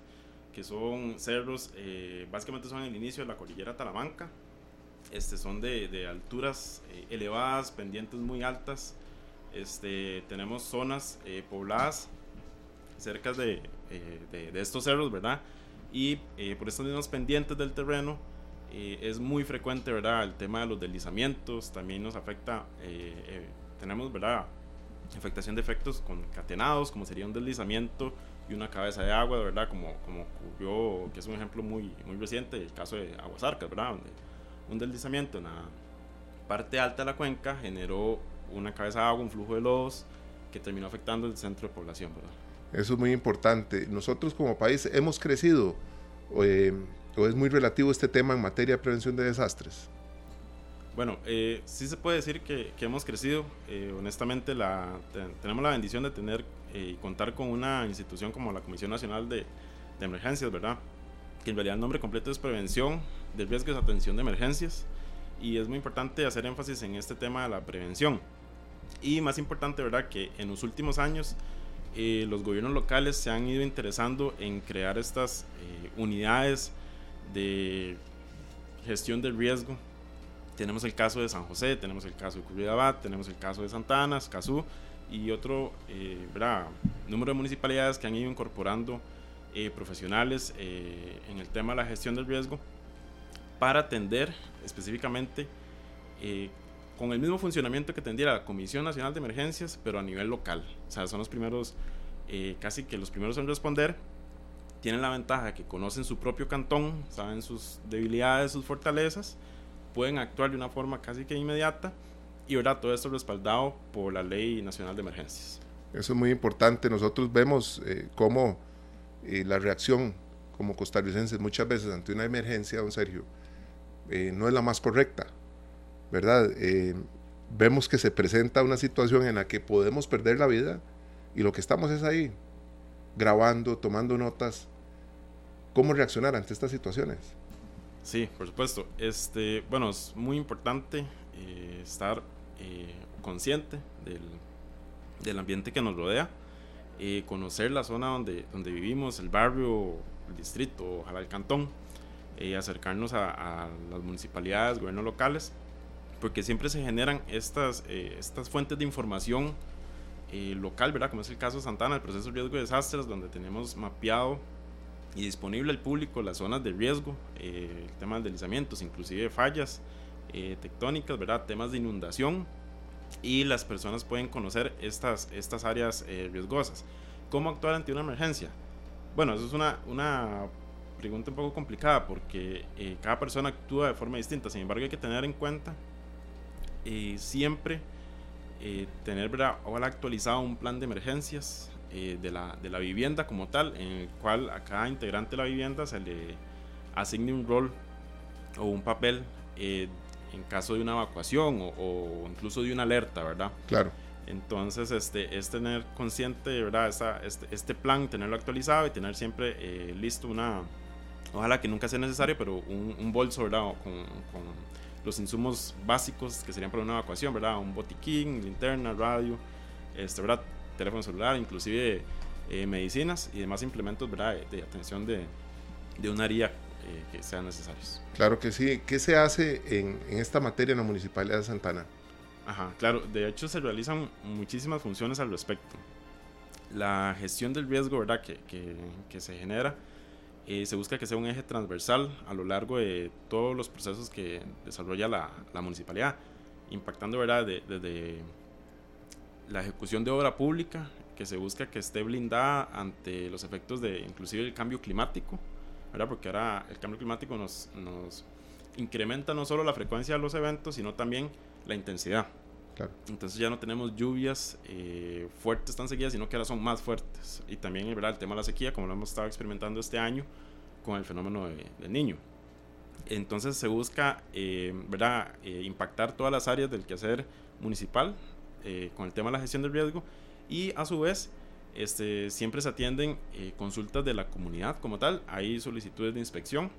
que son cerros, eh, básicamente son el inicio de la cordillera Talamanca. Este, son de, de alturas eh, elevadas, pendientes muy altas. Este, tenemos zonas pobladas cerca de, de, de estos cerros, ¿verdad? y eh, por estas mismas pendientes del terreno eh, es muy frecuente, ¿verdad? El tema de los deslizamientos también nos afecta, eh, tenemos, ¿verdad? Afectación de efectos concatenados, como sería un deslizamiento y una cabeza de agua, ¿verdad? Como, como ocurrió, que es un ejemplo muy, muy reciente, el caso de Aguasarcas, ¿verdad? Donde un deslizamiento en la parte alta de la cuenca generó una cabeza de agua, un flujo de lodos que terminó afectando el centro de población, ¿verdad? Eso es muy importante. Nosotros como país hemos crecido, eh, o es muy relativo este tema en materia de prevención de desastres. Bueno, eh, sí se puede decir que, que hemos crecido. Eh, honestamente, la, tenemos la bendición de tener y contar con una institución como la Comisión Nacional de, de, Emergencias, ¿verdad? Que en realidad el nombre completo es Prevención de Riesgos de Atención de Emergencias. Y es muy importante hacer énfasis en este tema de la prevención. Y más importante, ¿verdad? Que en los últimos años eh, los gobiernos locales se han ido interesando en crear estas eh, unidades de gestión del riesgo. Tenemos el caso de San José, tenemos el caso de Curridabat, tenemos el caso de Santa Ana, Escazú y otro eh, número de municipalidades que han ido incorporando profesionales en el tema de la gestión del riesgo para atender específicamente con el mismo funcionamiento que tendría la Comisión Nacional de Emergencias, pero a nivel local. O sea, son los primeros, eh, casi que los primeros en responder. Tienen la ventaja de que conocen su propio cantón, saben sus debilidades, sus fortalezas, pueden actuar de una forma casi que inmediata y ¿verdad? todo esto respaldado por la Ley Nacional de Emergencias. Eso es muy importante. Nosotros vemos eh, cómo eh, la reacción como costarricenses muchas veces ante una emergencia, don Sergio, eh, no es la más correcta ¿verdad? Eh, vemos que se presenta una situación en la que podemos perder la vida y lo que estamos es ahí, grabando, tomando notas, cómo reaccionar ante estas situaciones. Sí, por supuesto. Este, bueno, es muy importante eh, estar eh, consciente del, del, ambiente que nos rodea, conocer la zona donde, donde vivimos, el barrio, el distrito, ojalá el cantón, acercarnos a las municipalidades, gobiernos locales porque siempre se generan estas, eh, estas fuentes de información eh, local, ¿verdad? Como es el caso de Santana, el proceso de riesgo de desastres, donde tenemos mapeado y disponible al público las zonas de riesgo, eh, el tema de deslizamientos, inclusive fallas tectónicas, ¿verdad? Temas de inundación y las personas pueden conocer estas, estas áreas riesgosas. ¿Cómo actuar ante una emergencia? Bueno, eso es una, una pregunta un poco complicada porque eh, cada persona actúa de forma distinta. Sin embargo, hay que tener en cuenta eh, siempre eh, tener ¿verdad? Ahora actualizado un plan de emergencias de, la, de la vivienda como tal, en el cual a cada integrante de la vivienda se le asigne un rol o un papel en caso de una evacuación o, o, incluso de una alerta, ¿verdad? Claro. Entonces, este, es tener consciente, ¿verdad? este, este, plan, tenerlo actualizado y tener siempre eh, listo una, ojalá que nunca sea necesario, pero un, un bolso, ¿verdad? Con, con, los insumos básicos que serían para una evacuación, ¿verdad? Un botiquín, linterna, radio, este, ¿verdad? Teléfono celular, inclusive eh, medicinas y demás implementos, ¿verdad? De, atención de, de una área eh, que sean necesarios. Claro que sí. ¿Qué se hace en, en esta materia en la Municipalidad de Santana? Ajá, claro. De hecho, se realizan muchísimas funciones al respecto. La gestión del riesgo, ¿verdad? Que, que, que se genera, eh, se busca que sea un eje transversal a lo largo de todos los procesos que desarrolla la, la municipalidad, impactando, ¿verdad? Desde la ejecución de obra pública, que se busca que esté blindada ante los efectos de inclusive el cambio climático, ¿verdad? Porque ahora el cambio climático nos, nos incrementa no solo la frecuencia de los eventos, sino también la intensidad. Entonces ya no tenemos lluvias eh, fuertes tan seguidas, sino que ahora son más fuertes. Y también ¿verdad? el tema de la sequía, como lo hemos estado experimentando este año con el fenómeno del niño. Entonces se busca eh, ¿verdad? Eh, impactar todas las áreas del quehacer municipal con el tema de la gestión del riesgo y a su vez este, siempre se atienden consultas de la comunidad como tal. Hay solicitudes de inspección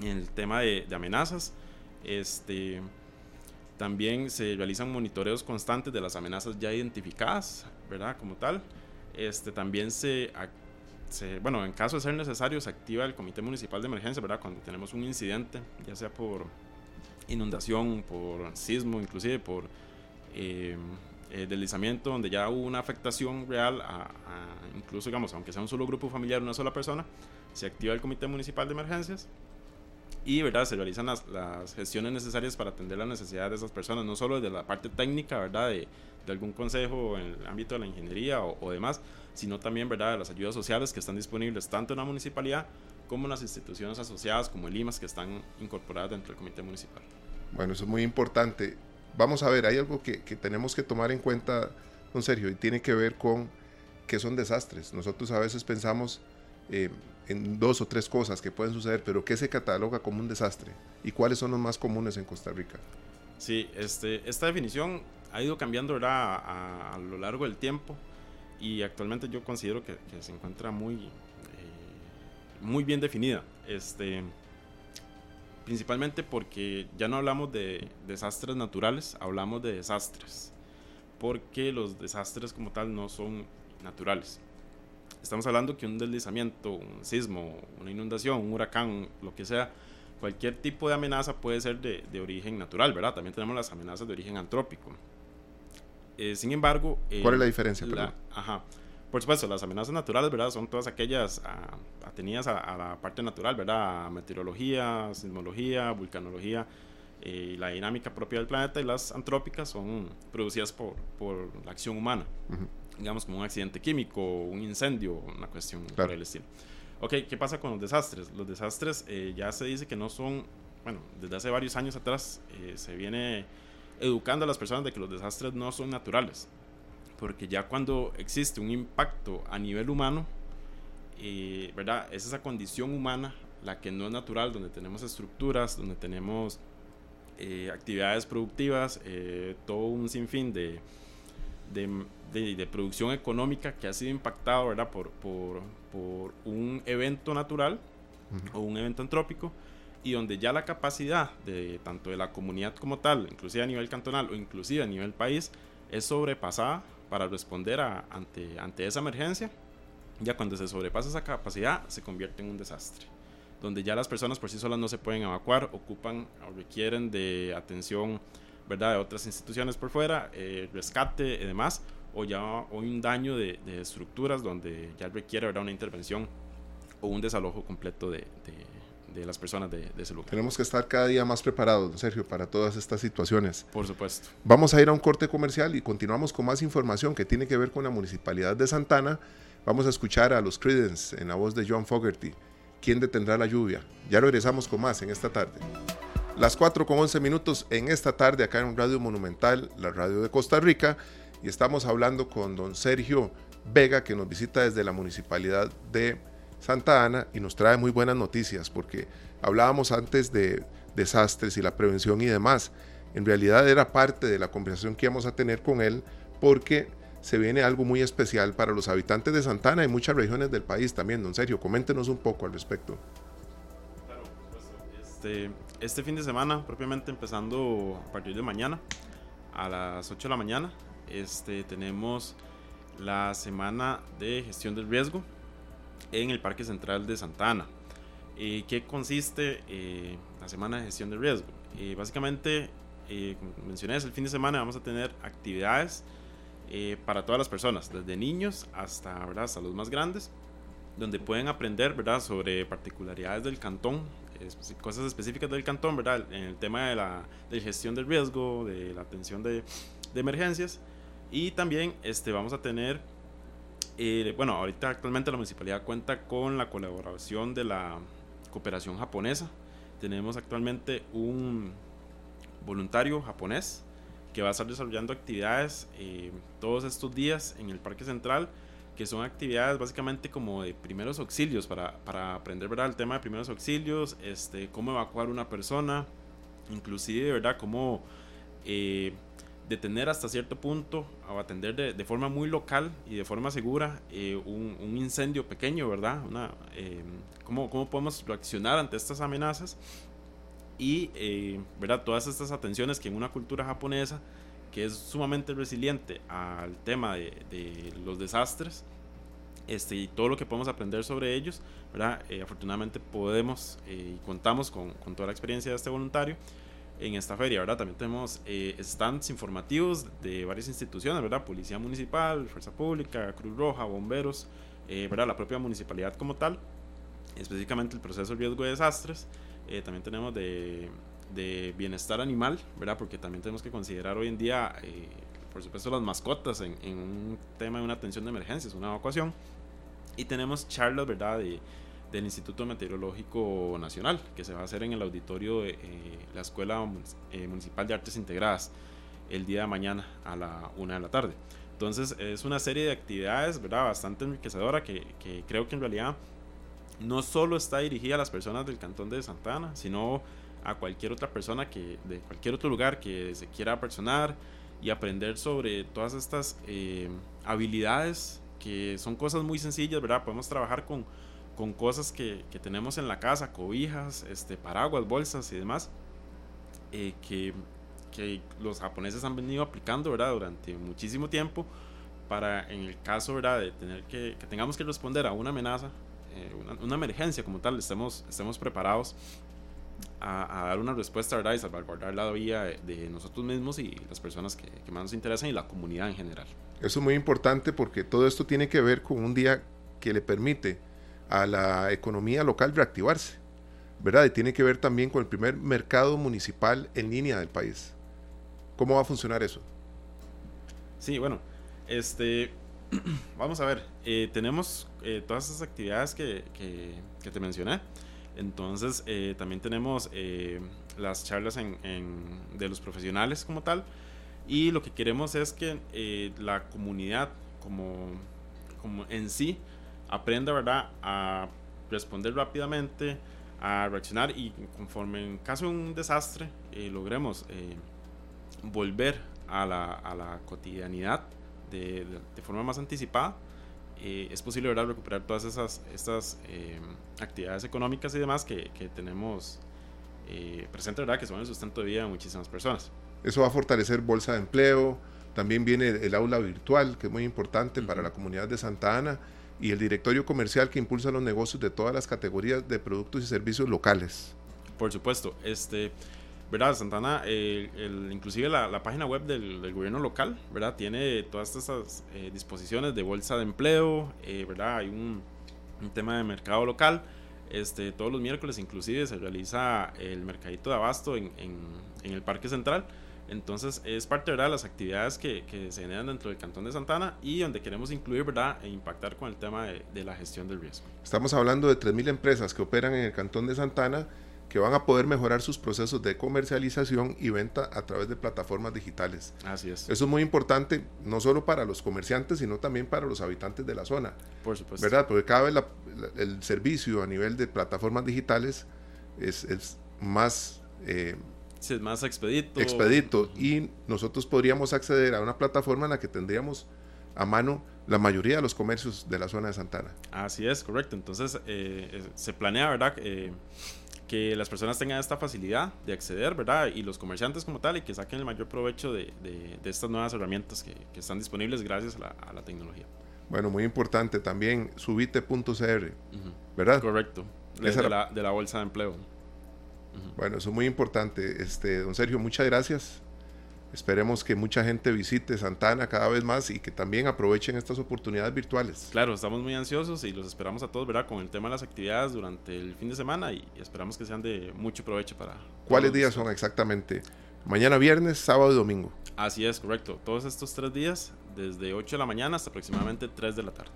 en el tema de, de amenazas. Este, también se realizan monitoreos constantes de las amenazas ya identificadas, ¿verdad? Como tal. Este, también se, bueno, en caso de ser necesario, se activa el Comité Municipal de Emergencia, ¿verdad? Cuando tenemos un incidente, ya sea por inundación, por sismo, inclusive por eh, eh, deslizamiento, donde ya hubo una afectación real, a, incluso, digamos, aunque sea un solo grupo familiar, una sola persona, se activa el Comité Municipal de Emergencias y ¿verdad? se realizan las, las, gestiones necesarias para atender las necesidades de esas personas, no solo desde la parte técnica ¿verdad? De, de algún consejo en el ámbito de la ingeniería o, o, demás, sino también ¿verdad? de las ayudas sociales que están disponibles tanto en la municipalidad como en las instituciones asociadas como el IMAS que están incorporadas dentro del comité municipal. Bueno, eso es muy importante. Vamos a ver, hay algo que, que tenemos que tomar en cuenta, don Sergio, y tiene que ver con qué son desastres. Nosotros a veces pensamos... Eh, en dos o tres cosas que pueden suceder, pero ¿qué se cataloga como un desastre? ¿Y cuáles son los más comunes en Costa Rica? Sí, este, esta definición ha ido cambiando a, a, lo largo del tiempo y actualmente yo considero que, que se encuentra muy, eh, muy bien definida. Este, principalmente porque ya no hablamos de desastres naturales, hablamos de desastres, porque los desastres como tal no son naturales. Estamos hablando que un deslizamiento, un sismo, una inundación, un huracán, lo que sea, cualquier tipo de amenaza puede ser de, de origen natural, ¿verdad? También tenemos las amenazas de origen antrópico. Eh, sin embargo... Eh, ¿Cuál es la diferencia? La, ajá. Por supuesto, las amenazas naturales, ¿verdad? Son todas aquellas ah, atenidas a, a, la parte natural, ¿verdad? meteorología, sismología, vulcanología eh, y la dinámica propia del planeta. Y las antrópicas son producidas por, por la acción humana. Uh digamos, como un accidente químico, un incendio, una cuestión por el estilo. Ok, ¿qué pasa con los desastres? Los desastres eh, ya se dice que no son, bueno, desde hace varios años atrás eh, se viene educando a las personas de que los desastres no son naturales, porque ya cuando existe un impacto a nivel humano, eh, ¿verdad? Es esa condición humana la que no es natural, donde tenemos estructuras, donde tenemos actividades productivas, todo un sinfín de, de de, producción económica que ha sido impactado ¿verdad? Por, por, por un evento natural o un evento antrópico y donde ya la capacidad de tanto de la comunidad como tal, inclusive a nivel cantonal o inclusive a nivel país, es sobrepasada para responder a, ante, ante esa emergencia. Ya cuando se sobrepasa esa capacidad, se convierte en un desastre, donde ya las personas por sí solas no se pueden evacuar, ocupan o requieren de atención ¿verdad? de otras instituciones por fuera, eh, rescate y demás, o ya o un daño de, de estructuras donde ya requiere ¿verdad? una intervención o un desalojo completo de, de, de las personas de, ese lugar. Tenemos que estar cada día más preparados, Sergio, para todas estas situaciones. Por supuesto. Vamos a ir a un corte comercial y continuamos con más información que tiene que ver con la Municipalidad de Santana. Vamos a escuchar a los Credence en la voz de John Fogerty quién detendrá la lluvia. Ya regresamos con más en esta tarde. Las 4 con 11 minutos en esta tarde acá en Radio Monumental, la radio de Costa Rica, y estamos hablando con don Sergio Vega que nos visita desde la municipalidad de Santa Ana y nos trae muy buenas noticias porque hablábamos antes de desastres y la prevención y demás. En realidad era parte de la conversación que íbamos a tener con él porque se viene algo muy especial para los habitantes de Santana y muchas regiones del país también. Don Sergio, coméntenos un poco al respecto. Claro, este, este fin de semana, propiamente empezando a partir de mañana, a las 8 de la mañana, este, tenemos la semana de gestión del riesgo en el Parque Central de Santana. Eh, ¿Qué consiste eh, la semana de gestión del riesgo? Eh, básicamente, como mencioné, es el fin de semana vamos a tener actividades para todas las personas, desde niños hasta, ¿verdad? hasta los más grandes, donde pueden aprender ¿verdad? sobre particularidades del cantón, cosas específicas del cantón, ¿verdad? en el tema de la de gestión del riesgo, de la atención de, de emergencias. Y también este, vamos a tener eh, bueno, ahorita actualmente la municipalidad cuenta con la colaboración de la cooperación japonesa. Tenemos actualmente un voluntario japonés que va a estar desarrollando actividades eh, todos estos días en el Parque Central, que son actividades básicamente como de primeros auxilios, para, para aprender ¿verdad? el tema de primeros auxilios, este, cómo evacuar una persona, inclusive ¿verdad? cómo eh, detener hasta cierto punto o atender de, forma muy local y de forma segura eh, un, incendio pequeño, ¿verdad? Una, eh, ¿cómo, ¿cómo, podemos reaccionar ante estas amenazas? Y, eh, ¿verdad? Todas estas atenciones que en una cultura japonesa que es sumamente resiliente al tema de, de los desastres, este, y todo lo que podemos aprender sobre ellos, ¿verdad? afortunadamente podemos y contamos con, con toda la experiencia de este voluntario en esta feria, ¿verdad? También tenemos eh, stands informativos de varias instituciones, ¿verdad? Policía Municipal, Fuerza Pública, Cruz Roja, Bomberos, eh, ¿verdad? La propia municipalidad como tal, específicamente el proceso de riesgo de desastres. Eh, también tenemos de, de, bienestar animal, ¿verdad? Porque también tenemos que considerar hoy en día, por supuesto, las mascotas en, en, un tema de una atención de emergencias, una evacuación. Y tenemos charlas, ¿verdad? De, del Instituto Meteorológico Nacional, que se va a hacer en el auditorio de eh, la Escuela eh, Municipal de Artes Integradas el día de mañana a la una de la tarde. Entonces es una serie de actividades ¿verdad? bastante enriquecedora que, que creo que en realidad no solo está dirigida a las personas del cantón de Santana, sino a cualquier otra persona que de cualquier otro lugar que se quiera personar y aprender sobre todas estas eh, habilidades que son cosas muy sencillas, ¿verdad? Podemos trabajar con, con cosas que, que, tenemos en la casa, cobijas, este, paraguas, bolsas y demás, eh, que, que, los japoneses han venido aplicando ¿verdad? durante muchísimo tiempo para en el caso ¿verdad? de tener que, que tengamos que responder a una amenaza, eh, una, una, emergencia como tal, estemos, estemos preparados a, a, dar una respuesta ¿verdad? y salvaguardar la vida de, de nosotros mismos y las personas que, que más nos interesan y la comunidad en general. Eso es muy importante porque todo esto tiene que ver con un día que le permite a la economía local reactivarse, ¿verdad? Y tiene que ver también con el primer mercado municipal en línea del país. ¿Cómo va a funcionar eso? Sí, bueno, este, vamos a ver, eh, tenemos eh, todas esas actividades que, que, que, te mencioné. Entonces, eh, también tenemos eh, las charlas de los profesionales como tal. Y lo que queremos es que eh, la comunidad como, como en sí aprenda, ¿verdad?, a responder rápidamente, a reaccionar y conforme en caso de un desastre logremos volver a la, a la cotidianidad de, de, forma más anticipada, eh, es posible ¿verdad? recuperar todas esas estas, eh, actividades económicas y demás que, que tenemos eh, presentes, ¿verdad? que son el sustento de vida de muchísimas personas. Eso va a fortalecer bolsa de empleo, también viene el aula virtual, que es muy importante uh -huh. para la comunidad de Santa Ana y el directorio comercial que impulsa los negocios de todas las categorías de productos y servicios locales. Por supuesto, este, ¿verdad? Santana, eh, inclusive la, página web del, gobierno local, ¿verdad? Tiene todas estas eh, disposiciones de bolsa de empleo, eh, ¿verdad? Hay un, tema de mercado local. Este, todos los miércoles inclusive se realiza el mercadito de abasto en, el Parque Central Entonces es parte de las actividades que, que, se generan dentro del Cantón de Santana y donde queremos incluir ¿verdad? e impactar con el tema de, de la gestión del riesgo. Estamos hablando de 3.000 empresas que operan en el Cantón de Santana que van a poder mejorar sus procesos de comercialización y venta a través de plataformas digitales. Así es. Eso es muy importante, no solo para los comerciantes, sino también para los habitantes de la zona. Por supuesto. ¿Verdad? Porque cada vez la, la, el servicio a nivel de plataformas digitales es, es más... Eh, sí, es más expedito. Expedito. Y nosotros podríamos acceder a una plataforma en la que tendríamos a mano la mayoría de los comercios de la zona de Santana. Así es, correcto. Entonces eh, se planea, ¿verdad? Eh, que las personas tengan esta facilidad de acceder, ¿verdad? Y los comerciantes como tal, y que saquen el mayor provecho de, de, de estas nuevas herramientas que, que, están disponibles gracias a la, a la, tecnología. Bueno, muy importante también, subite.cr, uh -huh. ¿verdad? Correcto, de, de, la, de, la, bolsa de empleo. Uh -huh. Bueno, eso es muy importante. Este, don Sergio, muchas gracias. Esperemos que mucha gente visite Santana cada vez más y que también aprovechen estas oportunidades virtuales. Claro, estamos muy ansiosos y los esperamos a todos, ¿verdad? Con el tema de las actividades durante el fin de semana y esperamos que sean de mucho provecho para... ¿Cuáles días son exactamente? Mañana viernes, sábado y domingo. Así es, correcto. Todos estos tres días, desde 8 de la mañana hasta aproximadamente 3 de la tarde.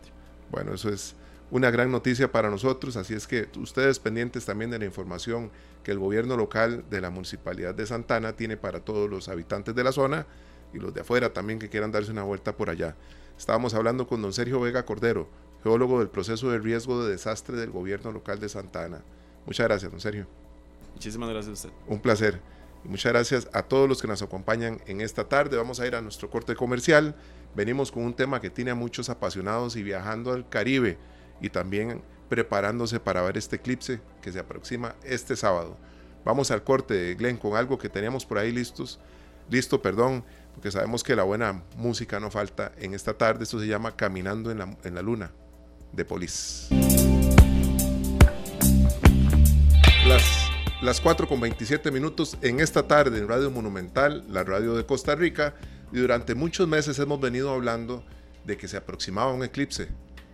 Bueno, eso es una gran noticia para nosotros, así es que ustedes pendientes también de la información que el gobierno local de la municipalidad de Santana tiene para todos los habitantes de la zona y los de afuera también que quieran darse una vuelta por allá. Estábamos hablando con don Sergio Vega Cordero, geólogo del proceso de riesgo de desastre del gobierno local de Santana. Muchas gracias, don Sergio. Muchísimas gracias a usted. Un placer. Y muchas gracias a todos los que nos acompañan en esta tarde. Vamos a ir a nuestro corte comercial. Venimos con un tema que tiene a muchos apasionados y viajando al Caribe y también preparándose para ver este eclipse que se aproxima este sábado. Vamos al corte, Glenn, con algo que teníamos por ahí listos, listo, perdón, porque sabemos que la buena música no falta en esta tarde. Esto se llama Caminando en la, en la Luna, de Polis. Las, las 4 con 27 minutos en esta tarde en Radio Monumental, la radio de Costa Rica, y durante muchos meses hemos venido hablando de que se aproximaba un eclipse,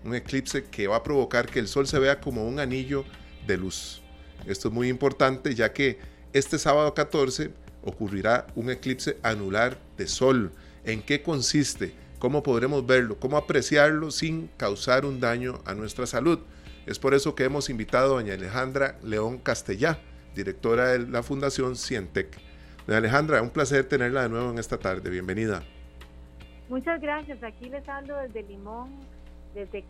un eclipse que va a provocar que el sol se vea como un anillo de luz. Esto es muy importante ya que este sábado 14 ocurrirá un eclipse anular de sol. ¿En qué consiste? ¿Cómo podremos verlo? ¿Cómo apreciarlo sin causar un daño a nuestra salud? Es por eso que hemos invitado a doña Alejandra León Castellá, directora de la Fundación Cientec. Doña Alejandra, un placer tenerla de nuevo en esta tarde. Bienvenida. Muchas gracias. Aquí les hablo desde Limón, desde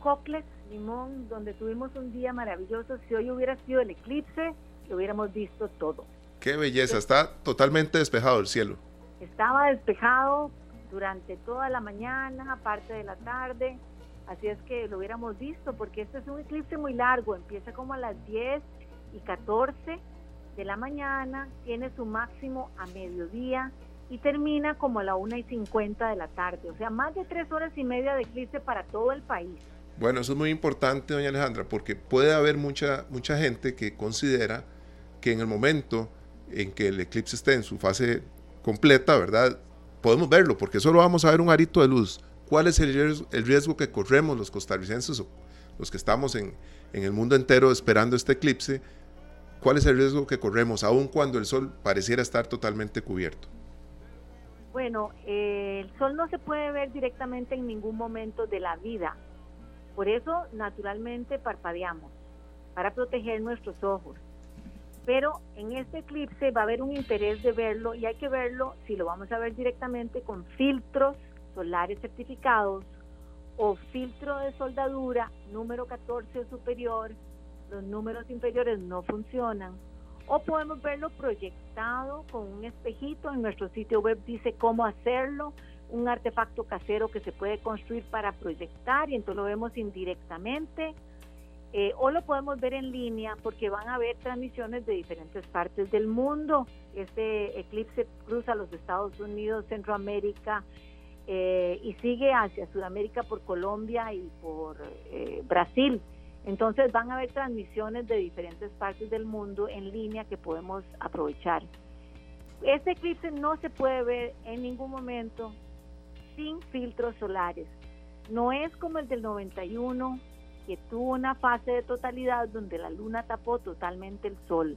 Cocles, Limón, donde tuvimos un día maravilloso. Si hoy hubiera sido el eclipse, lo hubiéramos visto todo. Qué belleza, está totalmente despejado el cielo. Estaba despejado durante toda la mañana, parte de la tarde, así es que lo hubiéramos visto, porque este es un eclipse muy largo, empieza como a las 10 y 14 de la mañana, tiene su máximo a mediodía y termina como a la 1 y 50 de la tarde, o sea, más de tres horas y media de eclipse para todo el país. Bueno, eso es muy importante, doña Alejandra, porque puede haber mucha, mucha gente que considera que en el momento en que el eclipse esté en su fase completa, ¿verdad? Podemos verlo, porque solo vamos a ver un arito de luz. ¿Cuál es el riesgo, que corremos los costarricenses o los que estamos en, en el mundo entero esperando este eclipse? ¿Cuál es el riesgo que corremos, aun cuando el sol pareciera estar totalmente cubierto? Bueno, eh, el sol no se puede ver directamente en ningún momento de la vida. Por eso, naturalmente, parpadeamos, para proteger nuestros ojos. Pero en este eclipse va a haber un interés de verlo y hay que verlo si lo vamos a ver directamente con filtros solares certificados o filtro de soldadura número 14 o superior. Los números inferiores no funcionan. O podemos verlo proyectado con un espejito. En nuestro sitio web dice cómo hacerlo un artefacto casero que se puede construir para proyectar y entonces lo vemos indirectamente. Eh, o lo podemos ver en línea porque van a haber transmisiones de diferentes partes del mundo. Este eclipse cruza los Estados Unidos, Centroamérica eh, y sigue hacia Sudamérica por Colombia y por eh, Brasil. Entonces van a haber transmisiones de diferentes partes del mundo en línea que podemos aprovechar. Este eclipse no se puede ver en ningún momento sin filtros solares. No es como el del 91, que tuvo una fase de totalidad donde la luna tapó totalmente el sol.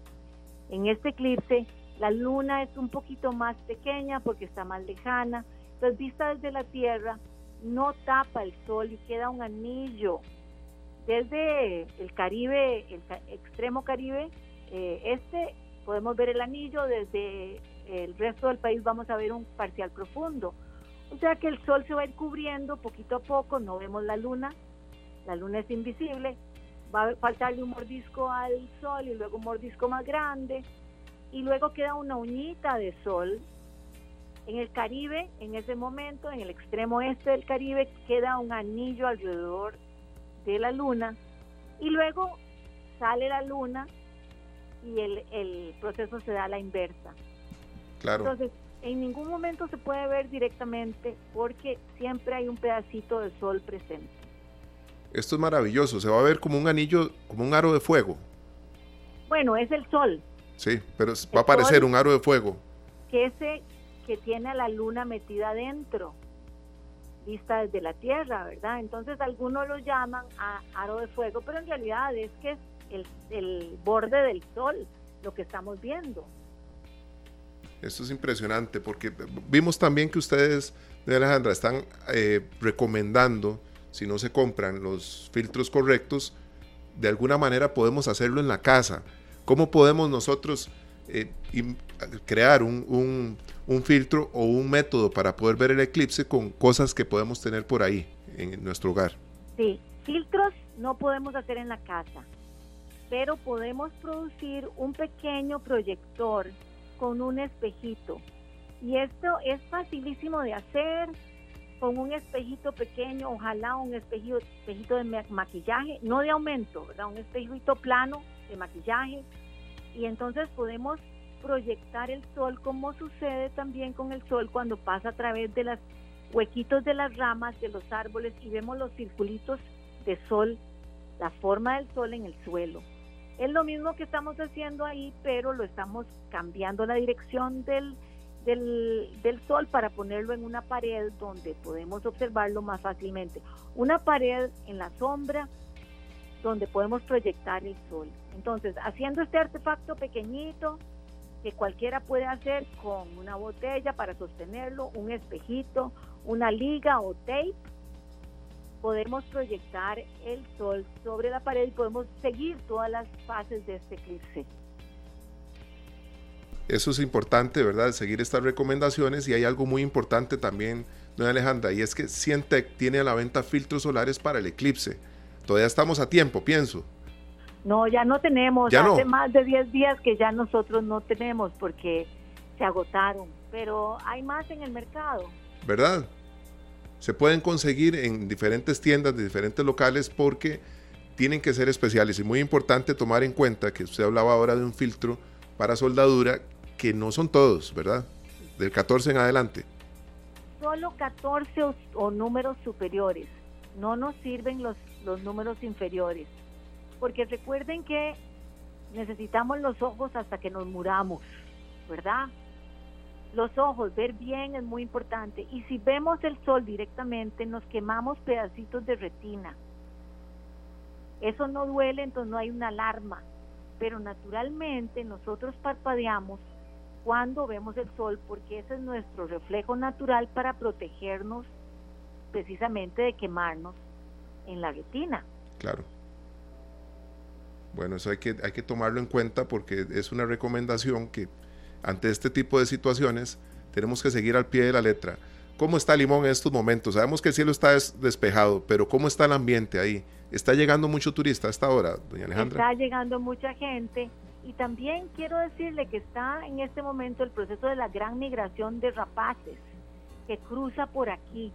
En este eclipse La luna es un poquito más pequeña porque está más lejana. Entonces, vista desde la Tierra, no tapa el sol y queda un anillo. Desde el Caribe, el extremo Caribe, eh, este, podemos ver el anillo. Desde el resto del país vamos a ver un parcial profundo. O sea que el sol se va a ir cubriendo poquito a poco, no vemos la luna, la luna es invisible, va a faltarle un mordisco al sol y luego un mordisco más grande, y luego queda una uñita de sol. En el Caribe, en ese momento, en el extremo este del Caribe, queda un anillo alrededor de la luna y luego sale la luna y el, el proceso se da a la inversa. Claro. Entonces, en ningún momento se puede ver directamente porque siempre hay un pedacito de sol presente. Esto es maravilloso, se va a ver como un anillo, como un aro de fuego. Bueno, es el sol, Sí, pero va a aparecer un aro de fuego. que ese que tiene a la luna metida adentro, vista desde la Tierra, ¿verdad? Entonces algunos lo llaman a aro de fuego, pero en realidad es que es el, el borde del sol lo que estamos viendo. Esto es impresionante porque vimos también que ustedes, de Alejandra, están eh, recomendando, si no se compran los filtros correctos, de alguna manera podemos hacerlo en la casa. ¿Cómo podemos nosotros eh, crear un, un- un filtro o un método para poder ver el eclipse con cosas que podemos tener por ahí en nuestro hogar? Sí, filtros no podemos hacer en la casa, pero podemos producir un pequeño proyector con un espejito. Y esto es facilísimo de hacer con un espejito pequeño, ojalá un espejito, de ma- maquillaje, no de aumento, ¿verdad? Un espejito plano de maquillaje. Y entonces podemos proyectar el sol como sucede también con el sol cuando pasa a través de las huequitos de las ramas de los árboles y vemos los circulitos de sol, la forma del sol en el suelo. Es lo mismo que estamos haciendo ahí, pero lo estamos cambiando la dirección del, del, del sol para ponerlo en una pared donde podemos observarlo más fácilmente. Una pared en la sombra donde podemos proyectar el sol. Entonces, haciendo este artefacto pequeñito, que cualquiera puede hacer con una botella para sostenerlo, un espejito, una liga o tape, podemos proyectar el sol sobre la pared y podemos seguir todas las fases de este eclipse. Eso es importante, ¿verdad? Seguir estas recomendaciones y hay algo muy importante también, doña Alejandra, y es que Cientec tiene a la venta filtros solares para el eclipse. Todavía estamos a tiempo, pienso. No, ya no tenemos, Ya no. hace más de 10 días que ya nosotros no tenemos porque se agotaron, pero hay más en el mercado. ¿verdad? Se pueden conseguir en diferentes tiendas de diferentes locales porque tienen que ser especiales y muy importante tomar en cuenta que usted hablaba ahora de un filtro para soldadura que no son todos, ¿verdad? Del 14 en adelante. Solo 14 o, o números superiores, no nos sirven los, los números inferiores, porque recuerden que necesitamos los ojos hasta que nos muramos, ¿verdad? Los ojos, ver bien es muy importante. Y si vemos el sol directamente, nos quemamos pedacitos de retina. Eso no duele, entonces no hay una alarma. Pero naturalmente nosotros parpadeamos cuando vemos el sol porque ese es nuestro reflejo natural para protegernos precisamente de quemarnos en la retina. Claro. Bueno, eso hay que, hay que tomarlo en cuenta porque es una recomendación que ante este tipo de situaciones tenemos que seguir al pie de la letra. ¿Cómo está Limón en estos momentos? Sabemos que el cielo está des- despejado, pero ¿cómo está el ambiente ahí? ¿Está llegando mucho turista a esta hora, doña Alejandra? Está llegando mucha gente y también quiero decirle que está en este momento el proceso de la gran migración de rapaces que cruza por aquí.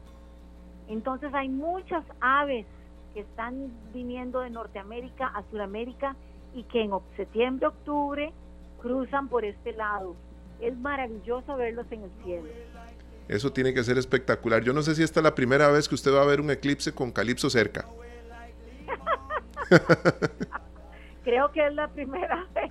Entonces hay muchas aves que están viniendo de Norteamérica a Sudamérica y que en septiembre, octubre cruzan por este lado. Es maravilloso verlos en el cielo. Eso tiene que ser espectacular. Yo no sé si esta es la primera vez que usted va a ver un eclipse con Calipso cerca. Creo que es la primera vez.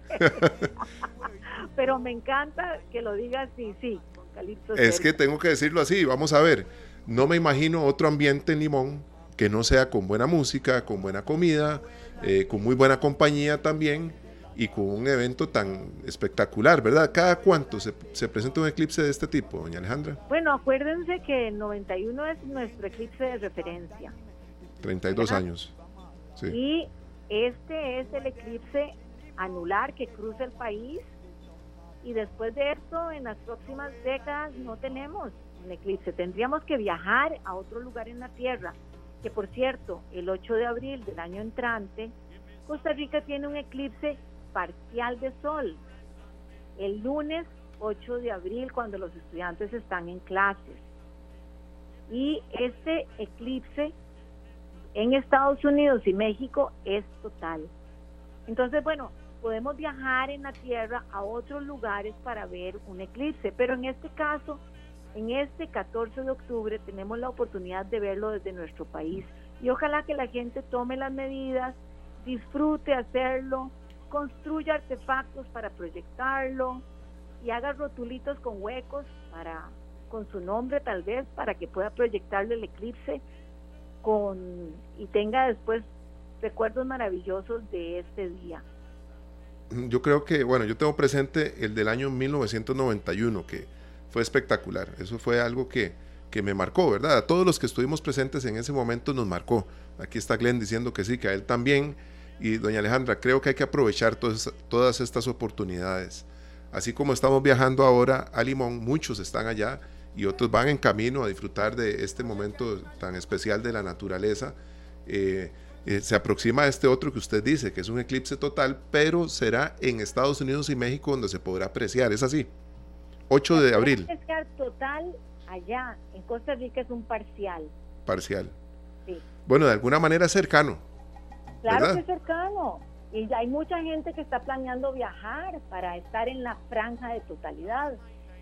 Pero me encanta que lo diga así, sí, con Calipso Es que tengo que decirlo así, vamos a ver. No me imagino otro ambiente en Limón que no sea con buena música, con buena comida, eh, con muy buena compañía también, y con un evento tan espectacular, ¿verdad? ¿Cada cuánto se, se, presenta un eclipse de este tipo, doña Alejandra? Bueno, acuérdense que el 91 es nuestro eclipse de referencia. 32 años. Sí. Y este es el eclipse anular que cruza el país y después de esto en las próximas décadas no tenemos un eclipse. Tendríamos que viajar a otro lugar en la Tierra, que por cierto, el 8 de abril del año entrante, Costa Rica tiene un eclipse parcial de sol. El lunes 8 de abril cuando los estudiantes están en clases. Y este eclipse en Estados Unidos y México es total. Entonces, bueno, podemos viajar en la Tierra a otros lugares para ver un eclipse, pero en este caso, en este 14 de octubre, tenemos la oportunidad de verlo desde nuestro país. Y ojalá que la gente tome las medidas, disfrute hacerlo, construya artefactos para proyectarlo y haga rotulitos con huecos para con su nombre tal vez para que pueda proyectarle el eclipse con y tenga después recuerdos maravillosos de este día. Yo creo que, bueno, yo tengo presente el del año 1991, que fue espectacular. Eso fue algo que, que me marcó, ¿verdad? A todos los que estuvimos presentes en ese momento nos marcó. Aquí está Glenn diciendo que sí, que a él también. Y doña Alejandra, creo que hay que aprovechar todas, todas estas oportunidades. Así como estamos viajando ahora a Limón, muchos están allá y otros van en camino a disfrutar de este momento tan especial de la naturaleza. Eh, eh, se aproxima a este otro que usted dice, que es un eclipse total, pero será en Estados Unidos y México donde se podrá apreciar. ¿Es así? 8 de abril. total allá, en Costa Rica es un parcial. Parcial. Sí. Bueno, de alguna manera cercano. Claro que es cercano. Y hay mucha gente que está planeando viajar para estar en la franja de totalidad.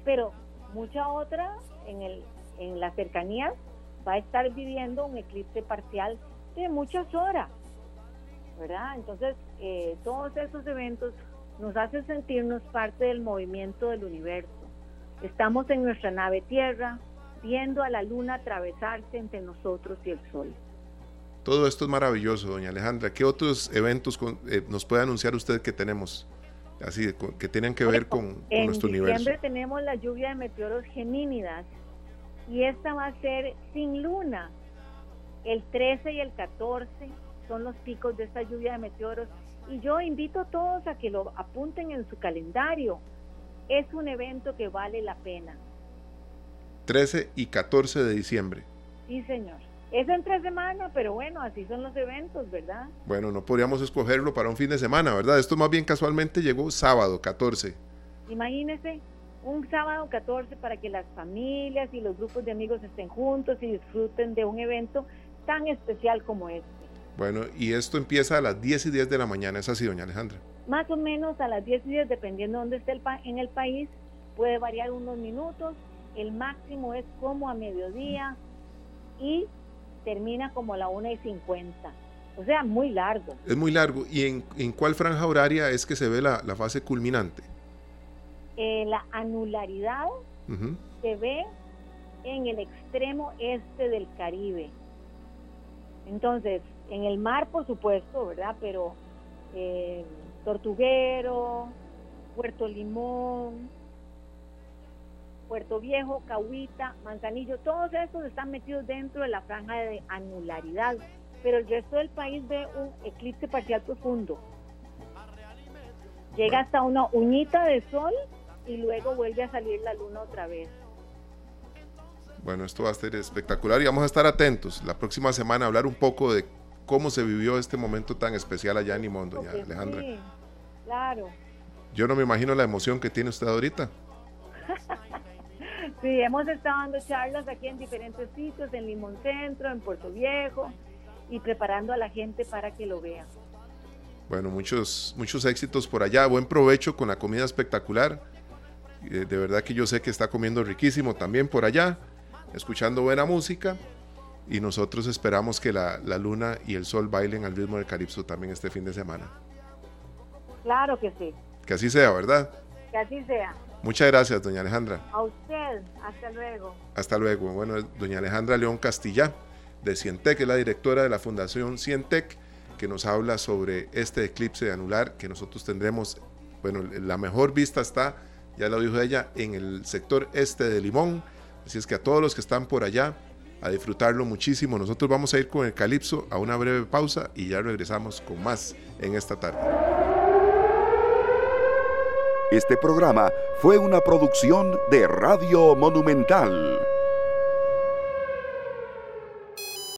Pero mucha otra en, el, en la cercanía va a estar viviendo un eclipse parcial de muchas horas, ¿verdad? Entonces, eh, todos esos eventos nos hacen sentirnos parte del movimiento del universo. Estamos en nuestra nave Tierra, viendo a la luna atravesarse entre nosotros y el Sol. Todo esto es maravilloso, doña Alejandra. ¿Qué otros eventos eh, nos puede anunciar usted que tenemos? Así, que tienen que ver con, nuestro universo. En diciembre tenemos la lluvia de meteoros gemínidas y esta va a ser sin luna. El 13 y el 14 son los picos de esta lluvia de meteoros y yo invito a todos a que lo apunten en su calendario. Es un evento que vale la pena. 13 y 14 de diciembre. Sí, señor. Es entre semana, pero bueno, así son los eventos, ¿verdad? Bueno, no podríamos escogerlo para un fin de semana, ¿verdad? Esto más bien casualmente llegó sábado 14. Imagínese, un sábado 14 para que las familias y los grupos de amigos estén juntos y disfruten de un evento tan especial como este. Bueno, y esto empieza a las 10 y 10 de la mañana, ¿es así, doña Alejandra? Más o menos a las 10 y 10, dependiendo de dónde esté el en el país, puede variar unos minutos, el máximo es como a mediodía y termina como a la 1 y 50. O sea, muy largo. Es muy largo. ¿Y en, en cuál franja horaria es que se ve la, la fase culminante? Eh, la anularidad se ve en el extremo este del Caribe. Entonces, en el mar, por supuesto, ¿verdad? Pero eh, Tortuguero, Puerto Limón, Puerto Viejo, Cahuita, Manzanillo, todos estos están metidos dentro de la franja de anularidad, pero el resto del país ve un eclipse parcial profundo. Llega hasta una uñita de sol y luego vuelve a salir la luna otra vez. Bueno, esto va a ser espectacular y vamos a estar atentos la próxima semana hablar un poco de cómo se vivió este momento tan especial allá en Limón, doña Alejandra. Sí, claro. Yo no me imagino la emoción que tiene usted ahorita. Sí, hemos estado dando charlas aquí en diferentes sitios, en Limón Centro, en Puerto Viejo, y preparando a la gente para que lo vea. Bueno, muchos, muchos éxitos por allá, buen provecho con la comida espectacular. De verdad que yo sé que está comiendo riquísimo también por allá, escuchando buena música. Y nosotros esperamos que la, la luna y el sol bailen al ritmo del calipso también este fin de semana. Claro que sí. Que así sea, ¿verdad? Que así sea. Muchas gracias, doña Alejandra. A usted, hasta luego. Hasta luego. Bueno, doña Alejandra León Castilla, de Cientec, es la directora de la Fundación Cientec, que nos habla sobre este eclipse anular que nosotros tendremos. Bueno, la mejor vista está, ya lo dijo ella, en el sector este de Limón. Así es que a todos los que están por allá, a disfrutarlo muchísimo. Nosotros vamos a ir con el calipso a una breve pausa y ya regresamos con más en esta tarde. Este programa fue una producción de Radio Monumental.